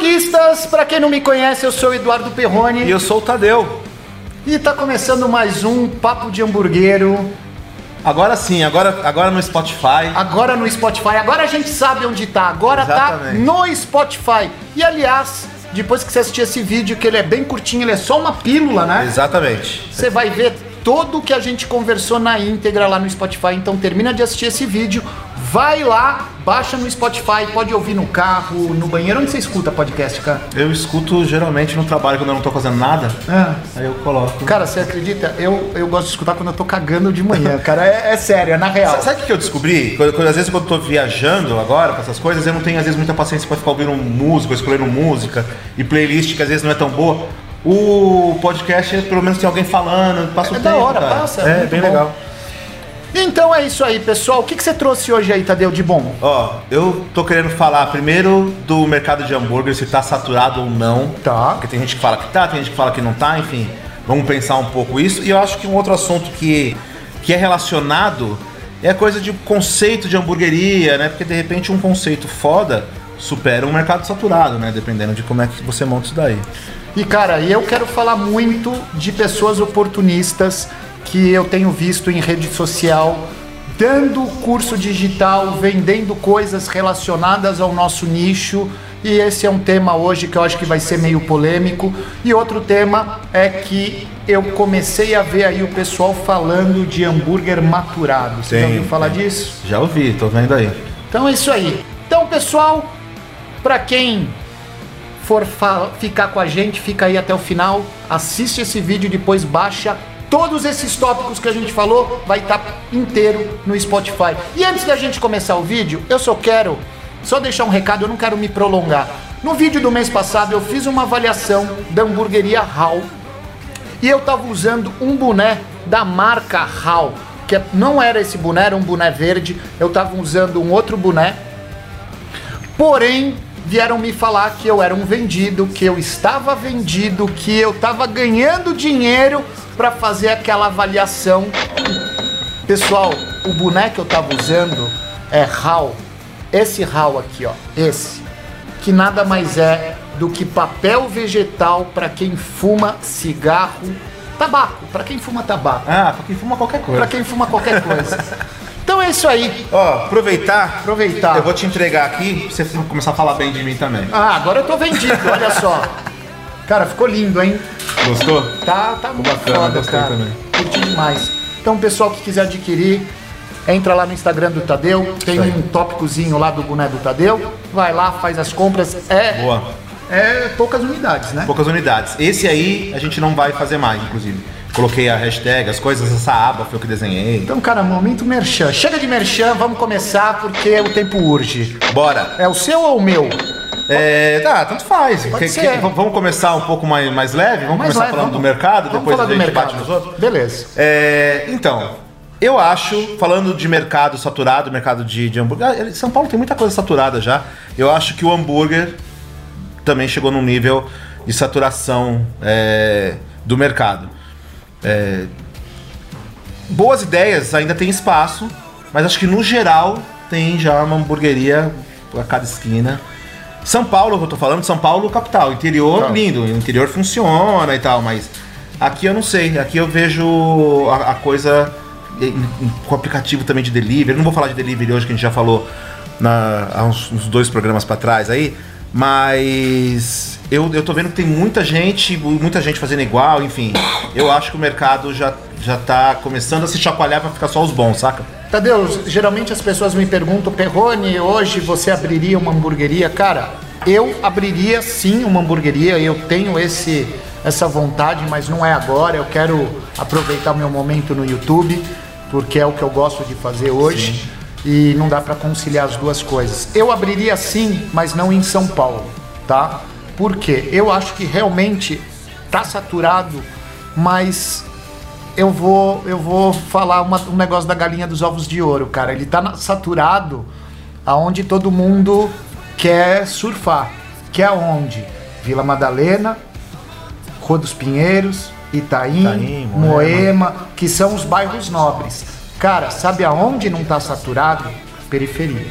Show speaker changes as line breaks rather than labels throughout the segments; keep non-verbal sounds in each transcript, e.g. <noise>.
Hamburguistas, pra quem não me conhece, eu sou o Eduardo Perrone
E eu sou o Tadeu.
e tá começando mais um Papo de Hamburguero,
Agora sim, agora, agora no Spotify.
agora no Spotify. Agora a gente sabe onde tá, agora
Exatamente.
tá no Spotify. E aliás, depois que você assistir esse vídeo, que ele é bem curtinho, ele é só uma pílula, né?
Exatamente.
Você vai ver todo o que a gente conversou na íntegra lá no Spotify. Então termina de assistir esse vídeo, vai lá, baixa no Spotify, pode ouvir no carro, no banheiro. Onde você escuta podcast, cara?
Eu escuto geralmente no trabalho quando eu não tô fazendo nada. Aí eu coloco.
Cara, você acredita? Eu, eu gosto de escutar quando eu tô cagando de manhã, cara. É, é sério, é na real.
Sa- Sabe o que eu descobri? Quando, quando- às vezes quando eu tô viajando agora com essas coisas, eu não tenho às vezes muita paciência pra ficar ouvindo música, escolhendo música e playlist que às vezes não é tão boa. O podcast, pelo menos tem alguém falando, passa o
É
tempo.
da hora,
cara.
passa,
É,
muito
bem
bom.
legal.
Então é isso aí, pessoal. O que, que você trouxe hoje aí, Tadeu, de bom?
Ó, eu tô querendo falar primeiro do mercado de hambúrguer, se tá saturado ou não.
Tá.
Porque tem gente que fala que tá, tem gente que fala que não tá, enfim. Vamos pensar um pouco isso. E eu acho que um outro assunto que, que é relacionado é a coisa de conceito de hamburgueria, né? Porque de repente um conceito foda supera um mercado saturado, né? Dependendo de como é que você monta isso daí.
E cara, eu quero falar muito de pessoas oportunistas que eu tenho visto em rede social dando curso digital, vendendo coisas relacionadas ao nosso nicho. E esse é um tema hoje que eu acho que vai ser meio polêmico. E outro tema é que eu comecei a ver aí o pessoal falando de hambúrguer maturado. Você já
Tem,
ouviu falar
tem.
disso?
Já ouvi, tô vendo aí.
Então é isso aí. Então, pessoal, pra quem for ficar com a gente, fica aí até o final, assiste esse vídeo, depois baixa todos esses tópicos que a gente falou, vai estar inteiro no Spotify. E antes da gente começar o vídeo, eu só quero só deixar um recado, eu não quero me prolongar. No vídeo do mês passado eu fiz uma avaliação da hamburgueria Hall e eu tava usando um boné da marca Hall, que é- não era esse boné, era um boné verde. Eu tava usando um outro boné. Porém, vieram me falar que eu era um vendido, que eu estava vendido, que eu tava ganhando dinheiro para fazer aquela avaliação. Pessoal, o boné que eu tava usando é Hall. Esse Hall aqui, ó, esse, que nada mais é do que papel vegetal para quem fuma cigarro, tabaco, para quem fuma tabaco,
Ah, pra quem fuma qualquer coisa.
para quem fuma qualquer coisa. Então é isso aí.
Ó, aproveitar.
Aproveitar.
Eu vou te entregar aqui pra você começar a falar bem de mim também.
Ah, agora eu tô vendido, olha só. Cara, ficou lindo, hein?
Gostou?
Tá, tá muito
bacana,
foda,
gostei
cara.
também.
Curti demais. Então, pessoal que quiser adquirir, entra lá no Instagram do Tadeu, tem um tópicozinho lá do boné do Tadeu, vai lá, faz as compras. É,
Boa.
é poucas unidades, né?
Poucas unidades. Esse aí a gente não vai fazer mais, inclusive. Coloquei a hashtag, as coisas, essa aba foi eu que desenhei.
Então, cara, momento merchan. Chega de merchan, vamos começar porque o tempo urge.
Bora!
É o seu ou o meu?
É, tá, tanto faz. Que- que- vamos começar um pouco mais, mais leve? Vamos
Mais
começar
leve,
falando
vamos-
do mercado, depois a gente
mercado.
bate nos outros?
Beleza.
É, então, eu acho, falando de mercado saturado, mercado de, de hambúrguer. São Paulo tem muita coisa saturada já. Eu acho que o hambúrguer também chegou num nível de saturação é, do mercado. É, boas ideias ainda tem espaço, mas acho que no geral tem já uma hamburgueria a cada esquina. São Paulo, que eu tô falando, São Paulo capital, interior
Tá.
lindo, o interior funciona e tal, mas aqui eu não sei, aqui eu vejo a, a coisa com aplicativo também de delivery. Eu não vou falar de delivery hoje que a gente já falou na- há uns, uns dois programas pra trás aí, mas eu, eu tô vendo que tem muita gente, muita gente fazendo igual, enfim. Eu acho que o mercado já, já tá começando a se chacoalhar pra ficar só os bons, saca?
Tadeu, geralmente as pessoas me perguntam, Perrone, hoje você abriria uma hamburgueria? Cara, eu abriria sim uma hamburgueria, eu tenho esse essa vontade, mas não é agora. Eu quero aproveitar meu momento no YouTube, porque é o que eu gosto de fazer hoje. E não dá para conciliar as duas coisas. Eu abriria sim, mas não em São Paulo, tá? Por quê? Eu acho que realmente tá saturado, mas eu vou, eu vou falar uma- um negócio da galinha dos ovos de ouro, cara. Ele tá saturado aonde todo mundo quer surfar. Que é onde? Vila Madalena, Rua dos Pinheiros, Itaim,
Itaim, Moema.
Moema, que são os bairros nobres. Cara, sabe aonde não tá saturado? Periferia.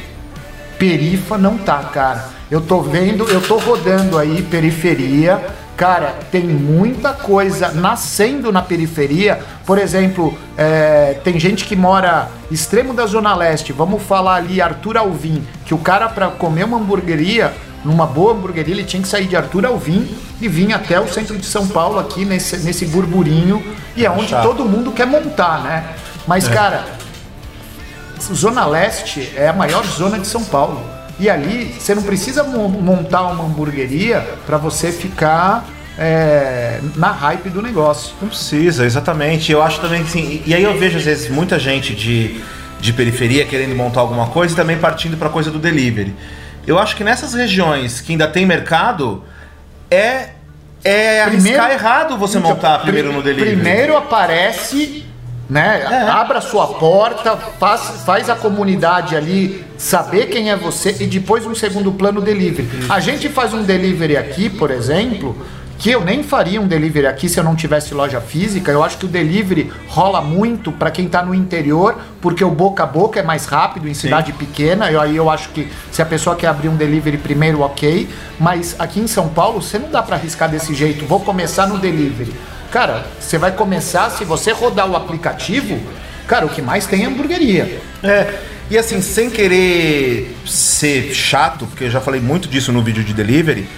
Perifa não tá, cara. Eu tô vendo, eu tô rodando aí periferia. Cara, tem muita coisa nascendo na periferia. Por exemplo, é, tem gente que mora extremo da Zona Leste. Vamos falar ali, Arthur Alvim, que o cara, para comer uma hamburgueria, numa boa hamburgueria, ele tinha que sair de Arthur Alvim e vir até o centro de São Paulo, aqui nesse, nesse burburinho. E é onde
Chato.
todo mundo quer montar, né? Mas, cara, Zona Leste é a maior zona de São Paulo. E ali você não precisa mo- montar uma hamburgueria para você ficar é, na hype do negócio.
Não precisa, exatamente. Eu acho também que sim. E aí eu vejo às vezes muita gente de, de periferia querendo montar alguma coisa e também partindo para coisa do delivery. Eu acho que nessas regiões que ainda tem mercado é é
Primeiro-
arriscar errado você
Então,
montar primeiro
pri-
no delivery.
Primeiro aparece, né?
É.
Abra sua porta, faz, faz a comunidade ali saber quem é você e depois um segundo plano delivery. A gente faz um delivery aqui, por exemplo, que eu nem faria um delivery aqui se eu não tivesse loja física. Eu acho que o delivery rola muito para quem tá no interior, porque o boca a boca é mais rápido em cidade pequena. Eu, aí eu acho que se a pessoa quer abrir um delivery primeiro, ok. Mas aqui em São Paulo, você não dá para arriscar desse jeito. Vou começar no delivery. Cara, você vai começar, se você rodar o aplicativo, cara, o que mais tem é hamburgueria.
É, e assim, sem querer ser chato, porque eu já falei muito disso no vídeo de delivery,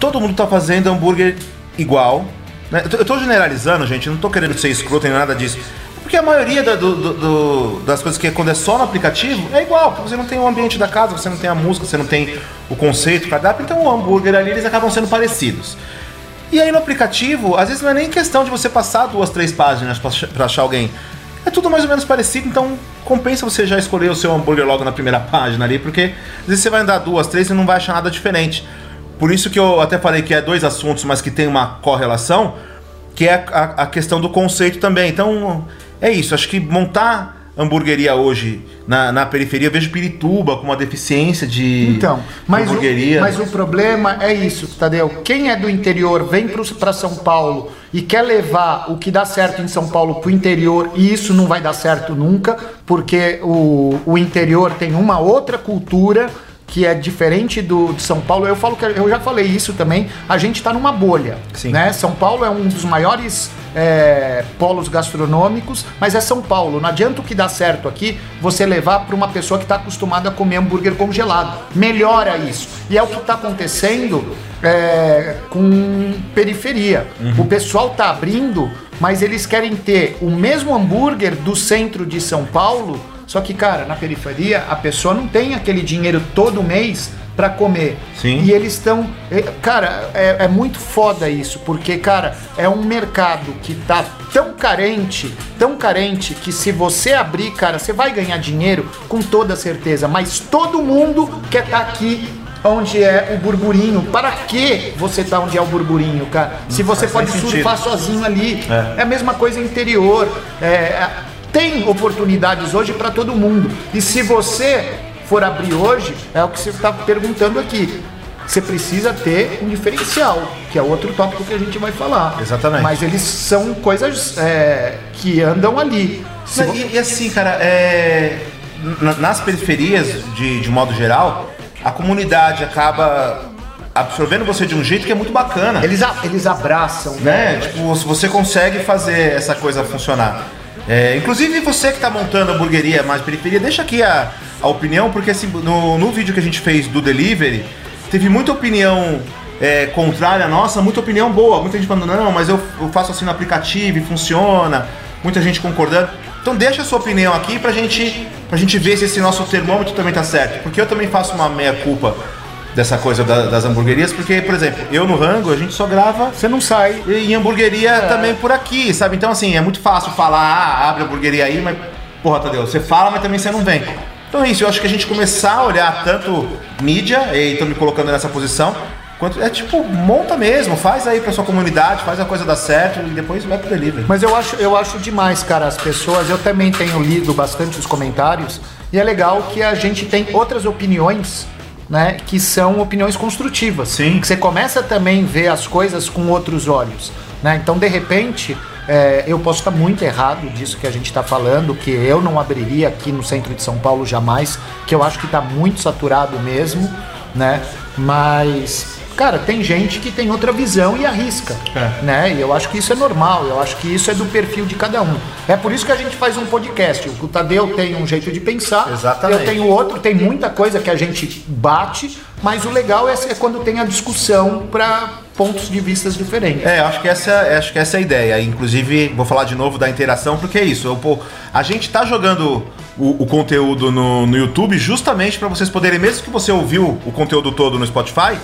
todo mundo tá fazendo hambúrguer igual. né? Eu tô- generalizando, gente, não tô querendo ser escroto nem nada disso. Porque a maioria da- do- do- das coisas que é quando é só no aplicativo é igual, porque você não tem o ambiente da casa, você não tem a música, você não tem o conceito, o cardápio, então o hambúrguer ali eles acabam sendo parecidos. E aí no aplicativo, às vezes não é nem questão de você passar duas, três páginas pra achar alguém. É tudo mais ou menos parecido, então compensa você já escolher o seu hambúrguer logo na primeira página ali, porque às vezes você vai andar duas, três e não vai achar nada diferente. Por isso que eu até falei que é dois assuntos, mas que tem uma correlação, que é a, a questão do conceito também. Então, é isso. Acho que montar hamburgueria hoje na, na periferia, eu vejo Pirituba com uma deficiência de
Então, mas o,
hamburgueria.
mas o problema é isso, Tadeu. Quem é do interior vem para São Paulo e quer levar o que dá certo em São Paulo para o interior e isso não vai dar certo nunca, porque o, o interior tem uma outra cultura que é diferente do de São Paulo. Eu falo que eu já falei isso também. A gente está numa bolha,
Sim.
né? São Paulo é um dos maiores é, polos gastronômicos, mas é São Paulo. Não adianta o que dá certo aqui você levar para uma pessoa que está acostumada a comer hambúrguer congelado. Melhora isso. E é o que está acontecendo é, com periferia. O pessoal está abrindo, mas eles querem ter o mesmo hambúrguer do centro de São Paulo. Só que, cara, na periferia a pessoa não tem aquele dinheiro todo mês para comer.
Sim.
E eles estão. Cara, é, é muito foda isso, porque, cara, é um mercado que tá tão carente, tão carente, que se você abrir, cara, você vai ganhar dinheiro com toda certeza, mas todo mundo quer estar aqui. Onde é o burburinho? Para que você tá onde é o burburinho, cara? Se você
faz
pode surfar
sentido.
sozinho ali,
É.
é. a mesma coisa interior. É, tem oportunidades hoje para todo mundo. E se você for abrir hoje, é o que você está perguntando aqui. Você precisa ter um diferencial, que é outro tópico que a gente vai falar.
Exatamente.
Mas eles são coisas é, que andam ali. Se
Não,
vo-
E, e assim, cara, é, na- nas periferias, de, de modo geral, a comunidade acaba absorvendo você de um jeito que é muito bacana.
eles, a- eles abraçam,
né? Tipo, se você consegue fazer essa coisa funcionar. É, inclusive você que está montando hamburgueria mais periferia, deixa aqui a, a opinião, porque assim, no, no vídeo que a gente fez do delivery, teve muita opinião é, contrária à nossa, muita opinião boa. Muita gente falando, não, mas eu, eu faço assim no aplicativo e funciona. Muita gente concordando. Então deixa a sua opinião aqui pra gente, pra gente ver se esse nosso termômetro também tá certo. Porque eu também faço uma meia-culpa dessa coisa da- das hamburguerias, porque, por exemplo, eu no Rango, a gente só grava
Você não sai.
em hamburgueria também por aqui, sabe? Então, assim, é muito fácil falar, ah, abre a hamburgueria aí, mas, porra, Tadeu, você fala, mas também você não vem. Então é isso, eu acho que a gente começar a olhar tanto mídia, e estão me colocando nessa posição, quanto é tipo, monta mesmo, faz aí pra sua comunidade, faz a coisa dar certo e depois vai pro delivery.
Mas eu acho, eu acho demais, cara, as pessoas. Eu também tenho lido bastante os comentários e é legal que a gente tem outras opiniões, né, que são opiniões construtivas.
Sim.
Que você começa também a ver as coisas com outros olhos, né? Então, de repente, É, eu posso estar muito errado disso que a gente está falando, que eu não abriria aqui no centro de São Paulo jamais, que eu acho que está muito saturado mesmo, né? Mas Cara, tem gente que tem outra visão e arrisca, é. né? E eu acho que isso é normal, eu acho que isso é do perfil de cada um. É por isso que a gente faz um podcast. O Tadeu tem um jeito de pensar,
Exatamente.
eu tenho outro, tem muita coisa que a gente bate, mas o legal é, é quando tem a discussão para pontos de vistas diferentes.
É, acho que essa, acho que essa é a ideia. Inclusive, vou falar de novo da interação, porque é isso. Eu, pô, a gente tá jogando o, o conteúdo no, no YouTube justamente para vocês poderem, mesmo que você ouviu o conteúdo todo no Spotify,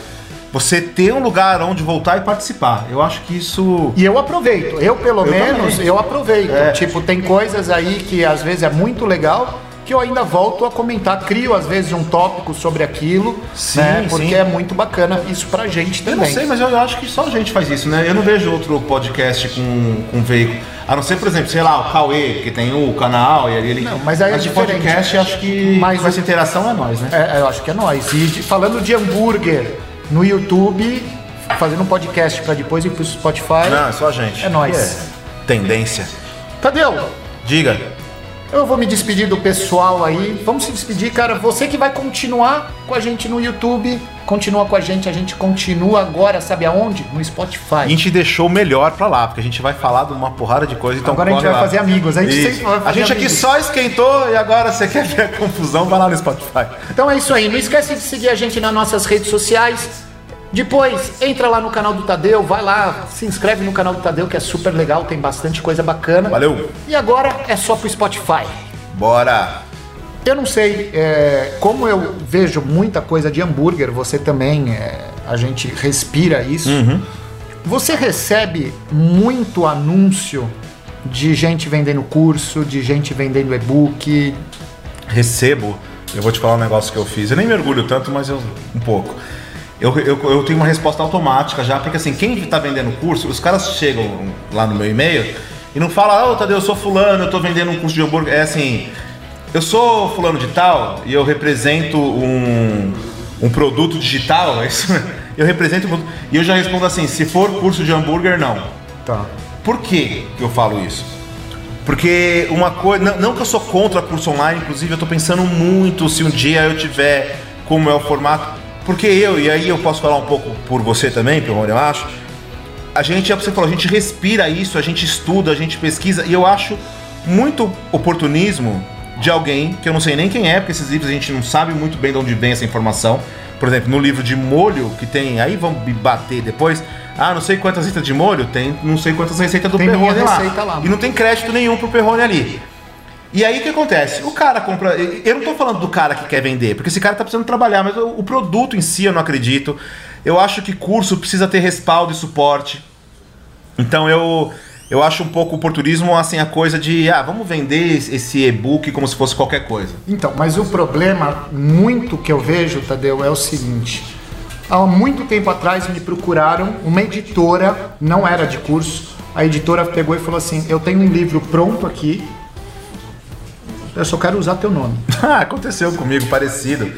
você ter um lugar onde voltar e participar. Eu acho que isso.
E eu aproveito. Eu, pelo eu menos, também. eu aproveito. É. Tipo, tem coisas aí que às vezes é muito legal que eu ainda volto a comentar, crio às vezes um tópico sobre aquilo, sim, né? Porque sim. é muito bacana isso pra gente também.
Eu não sei, mas eu acho que só a gente faz isso, né? Eu não vejo outro podcast com, com veículo. A não ser, por exemplo, sei lá, o Cauê, que tem o canal e ali ele. Não,
mas aí é mas é podcast,
acho que
mas com essa interação é nós, né? É, eu acho que é nós. E falando de hambúrguer, no YouTube, fazendo um podcast para depois ir pro Spotify.
Não, é só a gente.
É nós. É.
Tendência.
Tadeu!
Diga.
Eu vou me despedir do pessoal aí. Vamos se despedir, cara. Você que vai continuar com a gente no YouTube, continua com a gente. A gente continua agora, sabe aonde? No Spotify. A
gente deixou melhor pra lá, porque a gente vai falar de uma porrada de coisa. Então
agora a gente vai
lá.
fazer amigos. A gente,
sempre vai fazer a gente amigos. aqui só esquentou e agora você quer ver a confusão, vai lá no Spotify.
Então é isso aí. Não esquece de seguir a gente nas nossas redes sociais. Depois, entra lá no canal do Tadeu, vai lá, se inscreve no canal do Tadeu, que é super legal, tem bastante coisa bacana.
Valeu!
E agora é só pro Spotify.
Bora!
Eu não sei, é, como eu vejo muita coisa de hambúrguer, você também, é, a gente respira isso. Uhum. Você recebe muito anúncio de gente vendendo curso, de gente vendendo e-book?
Recebo. Eu vou te falar um negócio que eu fiz. Eu nem mergulho tanto, mas eu um pouco eu, eu, eu tenho uma resposta automática já, porque assim, quem está vendendo curso, os caras chegam lá no meu e-mail e não falam, ô oh, Tadeu, eu sou fulano, eu estou vendendo um curso de hambúrguer. É assim, eu sou fulano de tal e eu represento um, um produto digital, é isso? <laughs> eu represento um E eu já respondo assim, se for curso de hambúrguer, não.
Tá.
Por que, que eu falo isso? Porque uma coisa. Não, não, que eu sou contra curso online, inclusive eu estou pensando muito se um dia eu tiver como é o formato. Porque eu, e aí eu posso falar um pouco por você também, pelo eu acho, a gente, é o que você falou, a gente respira isso, a gente estuda, a gente pesquisa, e eu acho muito oportunismo de alguém que eu não sei nem quem é, porque esses livros a gente não sabe muito bem de onde vem essa informação. Por exemplo, no livro de molho que tem, aí vão me bater depois. Ah, não sei quantas receitas de molho, tem não sei quantas receitas do Perrone lá. lá. E não tem crédito nenhum pro Perrone ali. E aí o que acontece? O cara compra. Eu não tô falando do cara que quer vender, porque esse cara tá precisando trabalhar, mas o, produto em si eu não acredito. Eu acho que curso precisa ter respaldo e suporte. Então eu. Eu acho um pouco o oportunismo assim a coisa de, ah, vamos vender esse e-book como se fosse qualquer coisa.
Então, mas o problema muito que eu vejo, Tadeu, é o seguinte. Há muito tempo atrás me procuraram uma editora, não era de curso. A editora pegou e falou assim: "Eu tenho um livro pronto aqui, eu só quero usar teu nome. <laughs>
Ah, aconteceu comigo, parecido.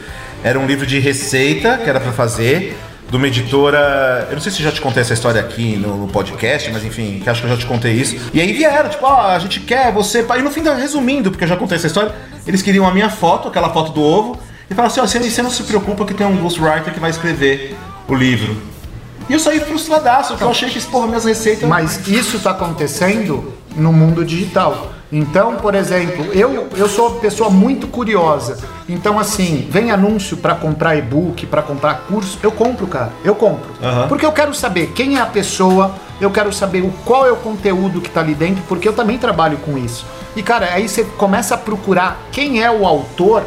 Era um livro de receita que era para fazer, de uma editora. Eu não sei se já te contei essa história aqui no, no, podcast, mas enfim, que acho que eu já te contei isso. E aí vieram, tipo, ó, oh, a gente quer você. E no fim, resumindo, porque eu já contei essa história, eles queriam a minha foto, aquela foto do ovo, e falaram assim: ó, oh, você, não se preocupa que tem um ghostwriter que vai escrever o livro. E eu saí frustradaço, porque eu achei que, porra, minhas receitas.
Mas isso tá acontecendo no mundo digital. Então, por exemplo, eu, eu sou uma pessoa muito curiosa. Então, assim, vem anúncio para comprar e-book, para comprar curso, eu compro, cara. Eu compro. Uhum. Porque eu quero saber quem é a pessoa, eu quero saber o, qual é o conteúdo que tá ali dentro, porque eu também trabalho com isso. E, cara, aí você começa a procurar quem é o autor,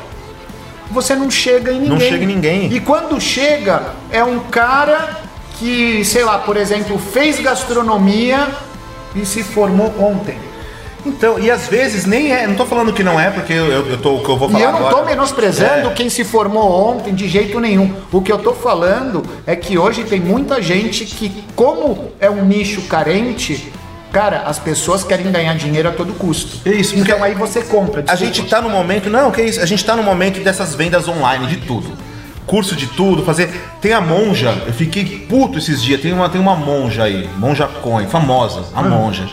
você não chega em ninguém. Não
chega em ninguém.
E quando chega, é um cara que, sei lá, por exemplo, fez gastronomia e se formou ontem.
Então, e às vezes nem é, não tô falando que não é, porque eu, eu tô, o que eu vou falar
E eu não
agora,
tô menosprezando é. quem se formou ontem de jeito nenhum. O que eu tô falando é que hoje tem muita gente que, como é um nicho carente, Cara, as pessoas querem ganhar dinheiro a todo custo.
É isso.
Então aí você compra.
Desculpa. A gente tá no momento, não, que é isso? A gente tá no momento dessas vendas online de tudo. Curso de tudo, fazer. Tem a monja, eu fiquei puto esses dias. Tem uma, tem uma monja aí, monja coin, famosa, a hum. monja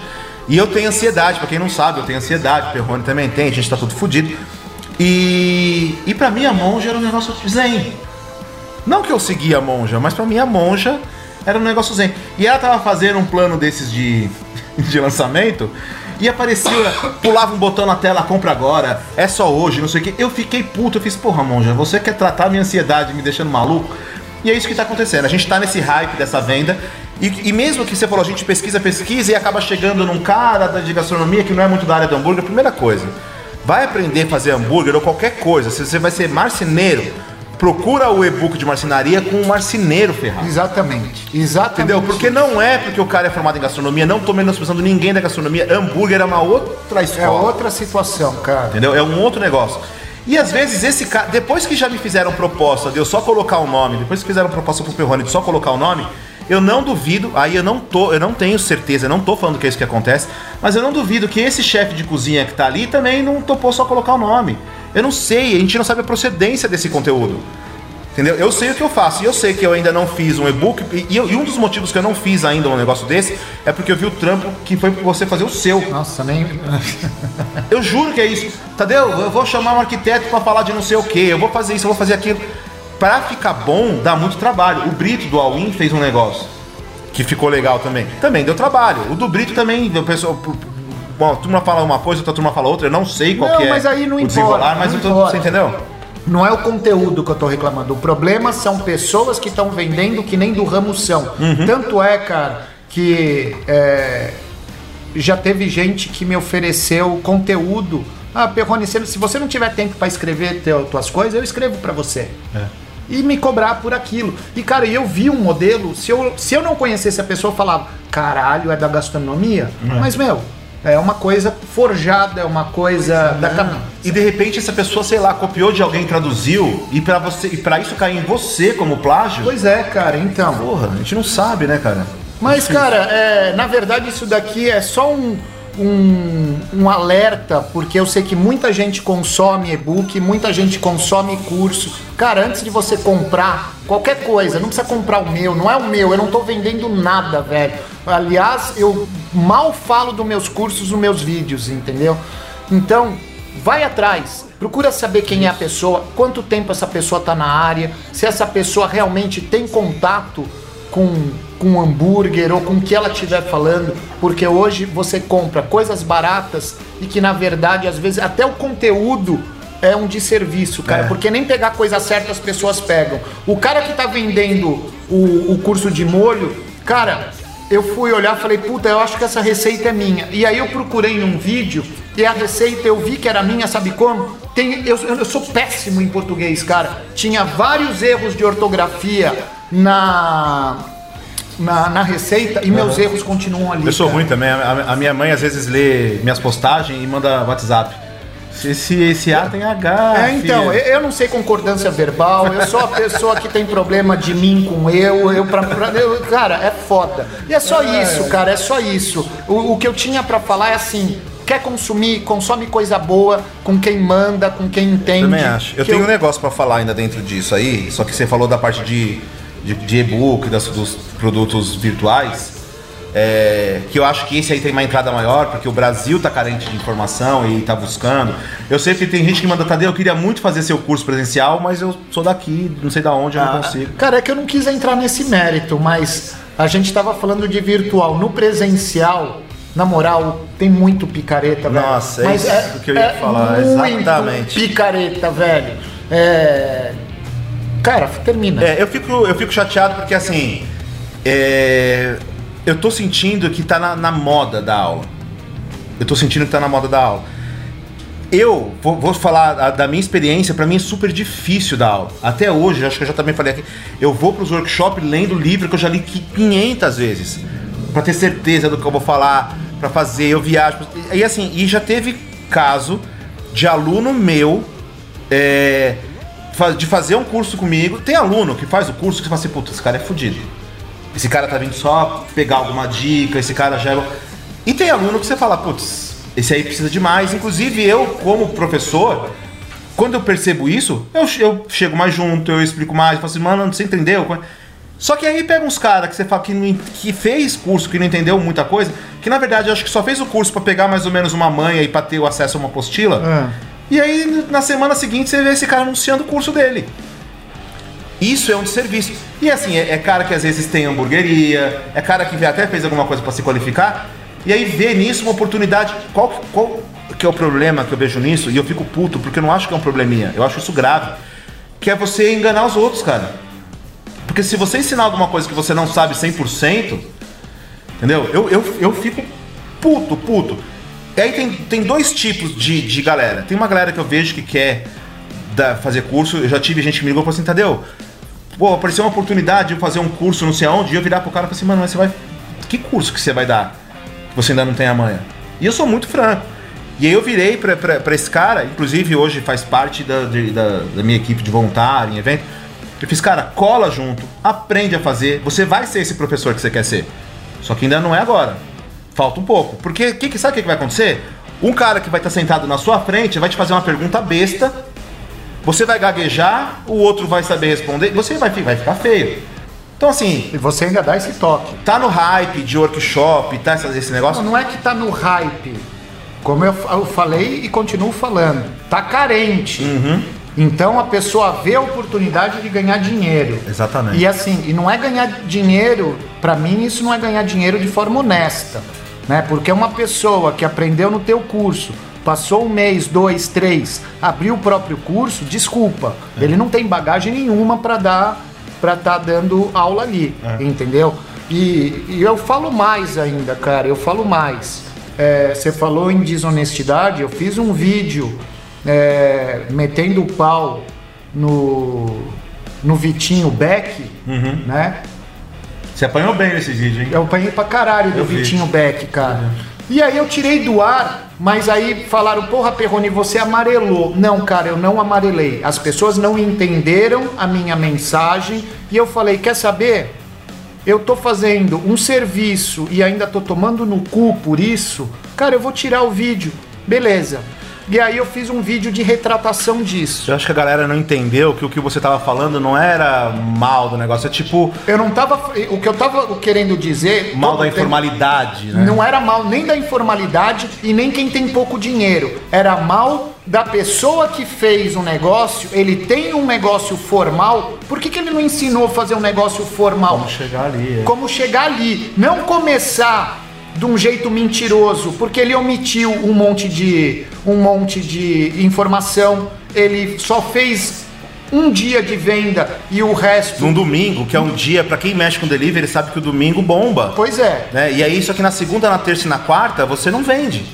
E eu tenho ansiedade, pra quem não sabe, eu tenho ansiedade, o Perrone também tem, a gente tá tudo fudido. E, e pra mim a monja era um negócio zen. Não que eu seguia a monja, mas pra mim a monja era um negócio zen. E ela tava fazendo um plano desses de, <laughs> de lançamento e aparecia, pulava um botão na tela, compra agora, é só hoje, não sei o que. Eu fiquei puto, eu fiz, porra, monja, você quer tratar minha ansiedade me deixando maluco? E é isso que tá acontecendo. A gente tá nesse hype dessa venda. E, e mesmo que você falou, a gente pesquisa, pesquisa e acaba chegando num cara de gastronomia que não é muito da área do hambúrguer, primeira coisa, vai aprender a fazer hambúrguer ou qualquer coisa. Se você vai ser marceneiro, procura o e-book de marcenaria com um marceneiro ferrado.
Exatamente. Exatamente.
Entendeu? Porque não é porque o cara é formado em gastronomia, não tô menosprezando ninguém da gastronomia. Hambúrguer é uma outra escola.
É outra situação, cara.
Entendeu? É um outro negócio. E às vezes esse cara, depois que já me fizeram proposta de eu só colocar o nome, depois que fizeram proposta pro Perrone de só colocar o nome, eu não duvido, aí eu não tô, eu não tenho certeza, eu não tô falando que é isso que acontece, mas eu não duvido que esse chefe de cozinha que tá ali também não topou só colocar o nome. Eu não sei, a gente não sabe a procedência desse conteúdo. Entendeu? Eu sei o que eu faço. E eu sei que eu ainda não fiz um e-book. E, e um dos motivos que eu não fiz ainda um negócio desse é porque eu vi o trampo que foi pra você fazer o seu.
Nossa, nem.
Eu juro que é isso. Tadeu, eu vou chamar um arquiteto para falar de não sei o que, eu vou fazer isso, eu vou fazer aquilo. Pra ficar bom, dá muito trabalho. O Brito do All-In fez um negócio que ficou legal também. Também deu trabalho. O do Brito também, o pessoal. Bom, a turma fala uma coisa, outra turma fala outra, eu não sei qual
Não,
que é
mas aí não
o
importa,
desenrolar, mas
não
tô,
importa.
você entendeu?
Não é o conteúdo que eu tô reclamando. O problema são pessoas que estão vendendo que nem do ramo são.
Uhum.
Tanto é, cara, que é, já teve gente que me ofereceu conteúdo. Ah, Perrone, se se você não tiver tempo para escrever teu, tuas coisas, eu escrevo para você.
É.
E me cobrar por aquilo. E, cara, eu vi um modelo, se eu, se eu não conhecesse a pessoa, eu falava, caralho, é da gastronomia? Mas, meu, é uma coisa forjada, é uma coisa da cabeça.
E de repente essa pessoa, sei lá, copiou de alguém, traduziu, e para você, e para isso cair em você como plágio,
Pois é, cara, então.
porra, a gente não sabe, né, cara?
Mas, cara, é, na verdade isso daqui é só um, um, um alerta, porque eu sei que muita gente consome e-book, muita gente consome curso. Cara, antes de você comprar qualquer coisa, não precisa comprar o meu, não é o meu, eu não tô vendendo nada, velho. Aliás, eu mal falo dos meus cursos nos meus vídeos, entendeu? Então, vai atrás. Procura saber quem é a pessoa, quanto tempo essa pessoa tá na área, se essa pessoa realmente tem contato com, com hambúrguer ou com o que ela estiver falando, porque hoje você compra coisas baratas e que na verdade às vezes até o conteúdo é um desserviço, cara,
É.
porque nem pegar coisa certa as pessoas pegam. O cara que tá vendendo o, o curso de molho, cara, eu fui olhar e falei, puta, eu acho que essa receita é minha. E aí eu procurei num vídeo e a receita eu vi que era minha, sabe como? Tem, eu, eu sou péssimo em português, cara. Tinha vários erros de ortografia na, na, na receita e meus erros continuam ali.
Eu sou
cara.
ruim também. A, a minha mãe às vezes lê minhas postagens e manda WhatsApp. Esse, esse A tem H.
É, então,
filha.
eu, eu não sei concordância verbal, eu sou a pessoa que tem problema de mim com eu, eu, pra, pra- eu- cara, é foda. E é só isso, cara, é só isso. O, o que eu tinha pra falar é assim, quer consumir, consome coisa boa com quem manda, com quem entende.
Também acho. Eu tenho um negócio pra falar ainda dentro disso aí, só que você falou da parte de, de, de e-book, das- dos produtos virtuais. é, que eu acho que esse aí tem uma entrada maior, porque o Brasil tá carente de informação e tá buscando. Eu sei que tem gente que manda, Tadeu, eu queria muito fazer seu curso presencial, mas eu sou daqui, não sei da onde, eu não consigo.
Cara, é que eu não quis entrar nesse mérito, mas a gente tava falando de virtual. No presencial, na moral, tem muito picareta, velho.
Nossa, é
Mas
isso que eu ia falar,
muito
exatamente.
picareta, velho. É... Cara, termina.
É, eu fico, eu fico chateado porque assim. é, eu tô sentindo que tá na, na moda da aula. Eu tô sentindo que tá na moda da aula. Eu vou, vou falar da, da minha experiência, pra mim é super difícil dar aula. Até hoje, acho que eu já também falei aqui, eu vou pros workshops lendo livro que eu já li qui- 500 vezes. Pra ter certeza do que eu vou falar, pra fazer, eu viajo. E assim, e já teve caso de aluno meu é, de fazer um curso comigo. Tem aluno que faz o curso que fala assim, puta, esse cara é fudido. Esse cara tá vindo só pegar alguma dica, esse cara já é. E tem aluno que você fala, putz, esse aí precisa de mais. Inclusive, eu, como professor, quando eu percebo isso, eu, eu chego mais junto, eu explico mais, eu falo assim, mano, você entendeu? Só que aí pega uns caras que você fala que, não, que fez curso, que não entendeu muita coisa, que na verdade eu acho que só fez o curso para pegar mais ou menos uma manha e pra ter o acesso a uma apostila.
Ah.
E aí na semana seguinte você vê esse cara anunciando o curso dele. Isso é um serviço. E assim, é, é cara que às vezes tem hamburgueria, é cara que até fez alguma coisa para se qualificar, e aí vê nisso uma oportunidade. Qual, qual que é o problema que eu vejo nisso? E eu fico puto, porque eu não acho que é um probleminha, eu acho isso grave. Que é você enganar os outros, cara. Porque se você ensinar alguma coisa que você não sabe 100%, entendeu? Eu, eu, eu fico puto, puto. E aí tem, tem dois tipos de, de galera. Tem uma galera que eu vejo que quer da- fazer curso. Eu já tive gente que me ligou e falou assim, Tadeu, pô, apareceu uma oportunidade de fazer um curso não sei aonde. E eu virar pro cara e falar assim, mano, mas você vai... Que curso que você vai dar? Você ainda não tem amanhã. E eu sou muito franco. E aí eu virei pra, pra, pra esse cara, inclusive hoje faz parte da, de- da, da minha equipe de voluntário em evento. Eu fiz, cara, cola junto, aprende a fazer. Você vai ser esse professor que você quer ser. Só que ainda não é agora. Falta um pouco. Porque que, que- sabe o que, vai acontecer? Um cara que vai estar sentado na sua frente vai te fazer uma pergunta besta. Você vai gaguejar, o outro vai saber responder. Você vai, vai ficar feio. Então, assim,
E você ainda dá esse toque.
tá no hype de workshop, tá esse negócio.
Não, não é que tá no hype. Como eu, eu falei e continuo falando. Tá carente.
Uhum.
Então a pessoa vê a oportunidade de ganhar dinheiro.
Exatamente.
E assim, e não é ganhar dinheiro, pra mim isso não é ganhar dinheiro de forma honesta, né? Porque uma pessoa que aprendeu no teu curso, passou um mês, dois, três, abriu o próprio curso, desculpa,
É.
ele não tem bagagem nenhuma pra dar, para estar dando aula ali,
É.
entendeu? E, e eu falo mais ainda, cara, eu falo mais. É, Você falou em desonestidade, eu fiz um vídeo é, metendo o pau no, no Vitinho Beck,
Uhum.
né?
Você apanhou bem nesse vídeo, hein?
Eu apanhei pra caralho do
Eu vi.
Vitinho Beck, cara. E aí eu tirei do ar, mas aí falaram, porra, Perrone, você amarelou. Não, cara, eu não amarelei. As pessoas não entenderam a minha mensagem e eu falei, quer saber? Eu tô fazendo um serviço e ainda tô tomando no cu por isso. Cara, eu vou tirar o vídeo. Beleza. E aí eu fiz um vídeo de retratação disso.
Eu acho que a galera não entendeu que o que você tava falando não era mal do negócio, é tipo
Eu não tava. O que eu tava querendo dizer.
mal da
tempo-
informalidade, né?
Não era mal nem da informalidade e nem quem tem pouco dinheiro. Era mal da pessoa que fez um negócio, ele tem um negócio formal, por que, que ele não ensinou a fazer um negócio formal?
Vamos chegar ali. é.
Como chegar ali, não começar de um jeito mentiroso, porque ele omitiu um monte de um monte de informação, ele só fez um dia de venda e o resto
Num domingo, que é um dia, pra quem mexe com delivery, sabe que o domingo bomba.
Pois é.
Né? E aí, só que na segunda, na terça e na quarta, você não vende.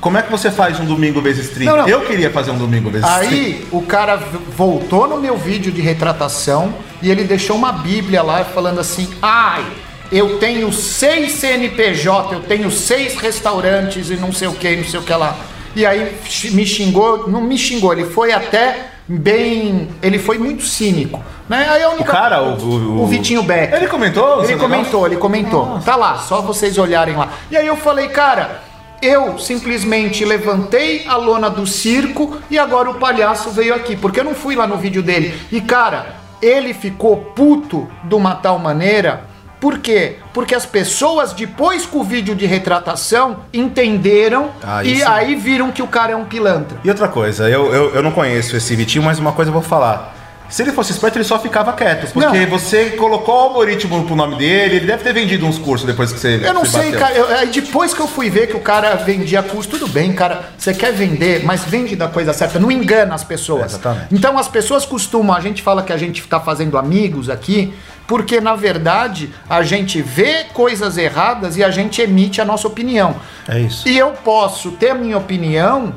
Como é que você faz um domingo vezes 30?
Não, não.
Eu queria fazer um domingo vezes 30.
Aí o cara voltou no meu vídeo de retratação e ele deixou uma bíblia lá falando assim: ai, eu tenho seis CNPJ, eu tenho seis restaurantes e não sei o que, não sei o que lá. E aí me xingou, não me xingou, ele foi até bem. Ele foi muito cínico. Né? Aí a
O
única,
cara, o, o,
o Vitinho Beck.
Ele comentou?
Ele comentou, ele comentou. Tá lá, só vocês olharem lá. E aí eu falei, cara, eu simplesmente levantei a lona do circo e agora o palhaço veio aqui, porque eu não fui lá no vídeo dele. E cara, ele ficou puto de uma tal maneira. Por quê? Porque as pessoas, depois com o vídeo de retratação, entenderam
Ah,
e
isso-
aí viram que o cara é um pilantra.
E outra coisa, eu, eu, eu não conheço esse Vitinho, mas uma coisa eu vou falar. Se ele fosse esperto, ele só ficava quieto. Porque
Não.
você colocou o algoritmo pro nome dele, ele deve ter vendido uns cursos depois que você.
Eu não sei,
bateu.
cara. eu- aí depois que eu fui ver que o cara vendia curso, tudo bem, cara. Você quer vender, mas vende da coisa certa. Não engana as pessoas.
Exatamente.
Então as pessoas costumam, a gente fala que a gente está fazendo amigos aqui, porque na verdade a gente vê coisas erradas e a gente emite a nossa opinião.
É isso.
E eu posso ter a minha opinião,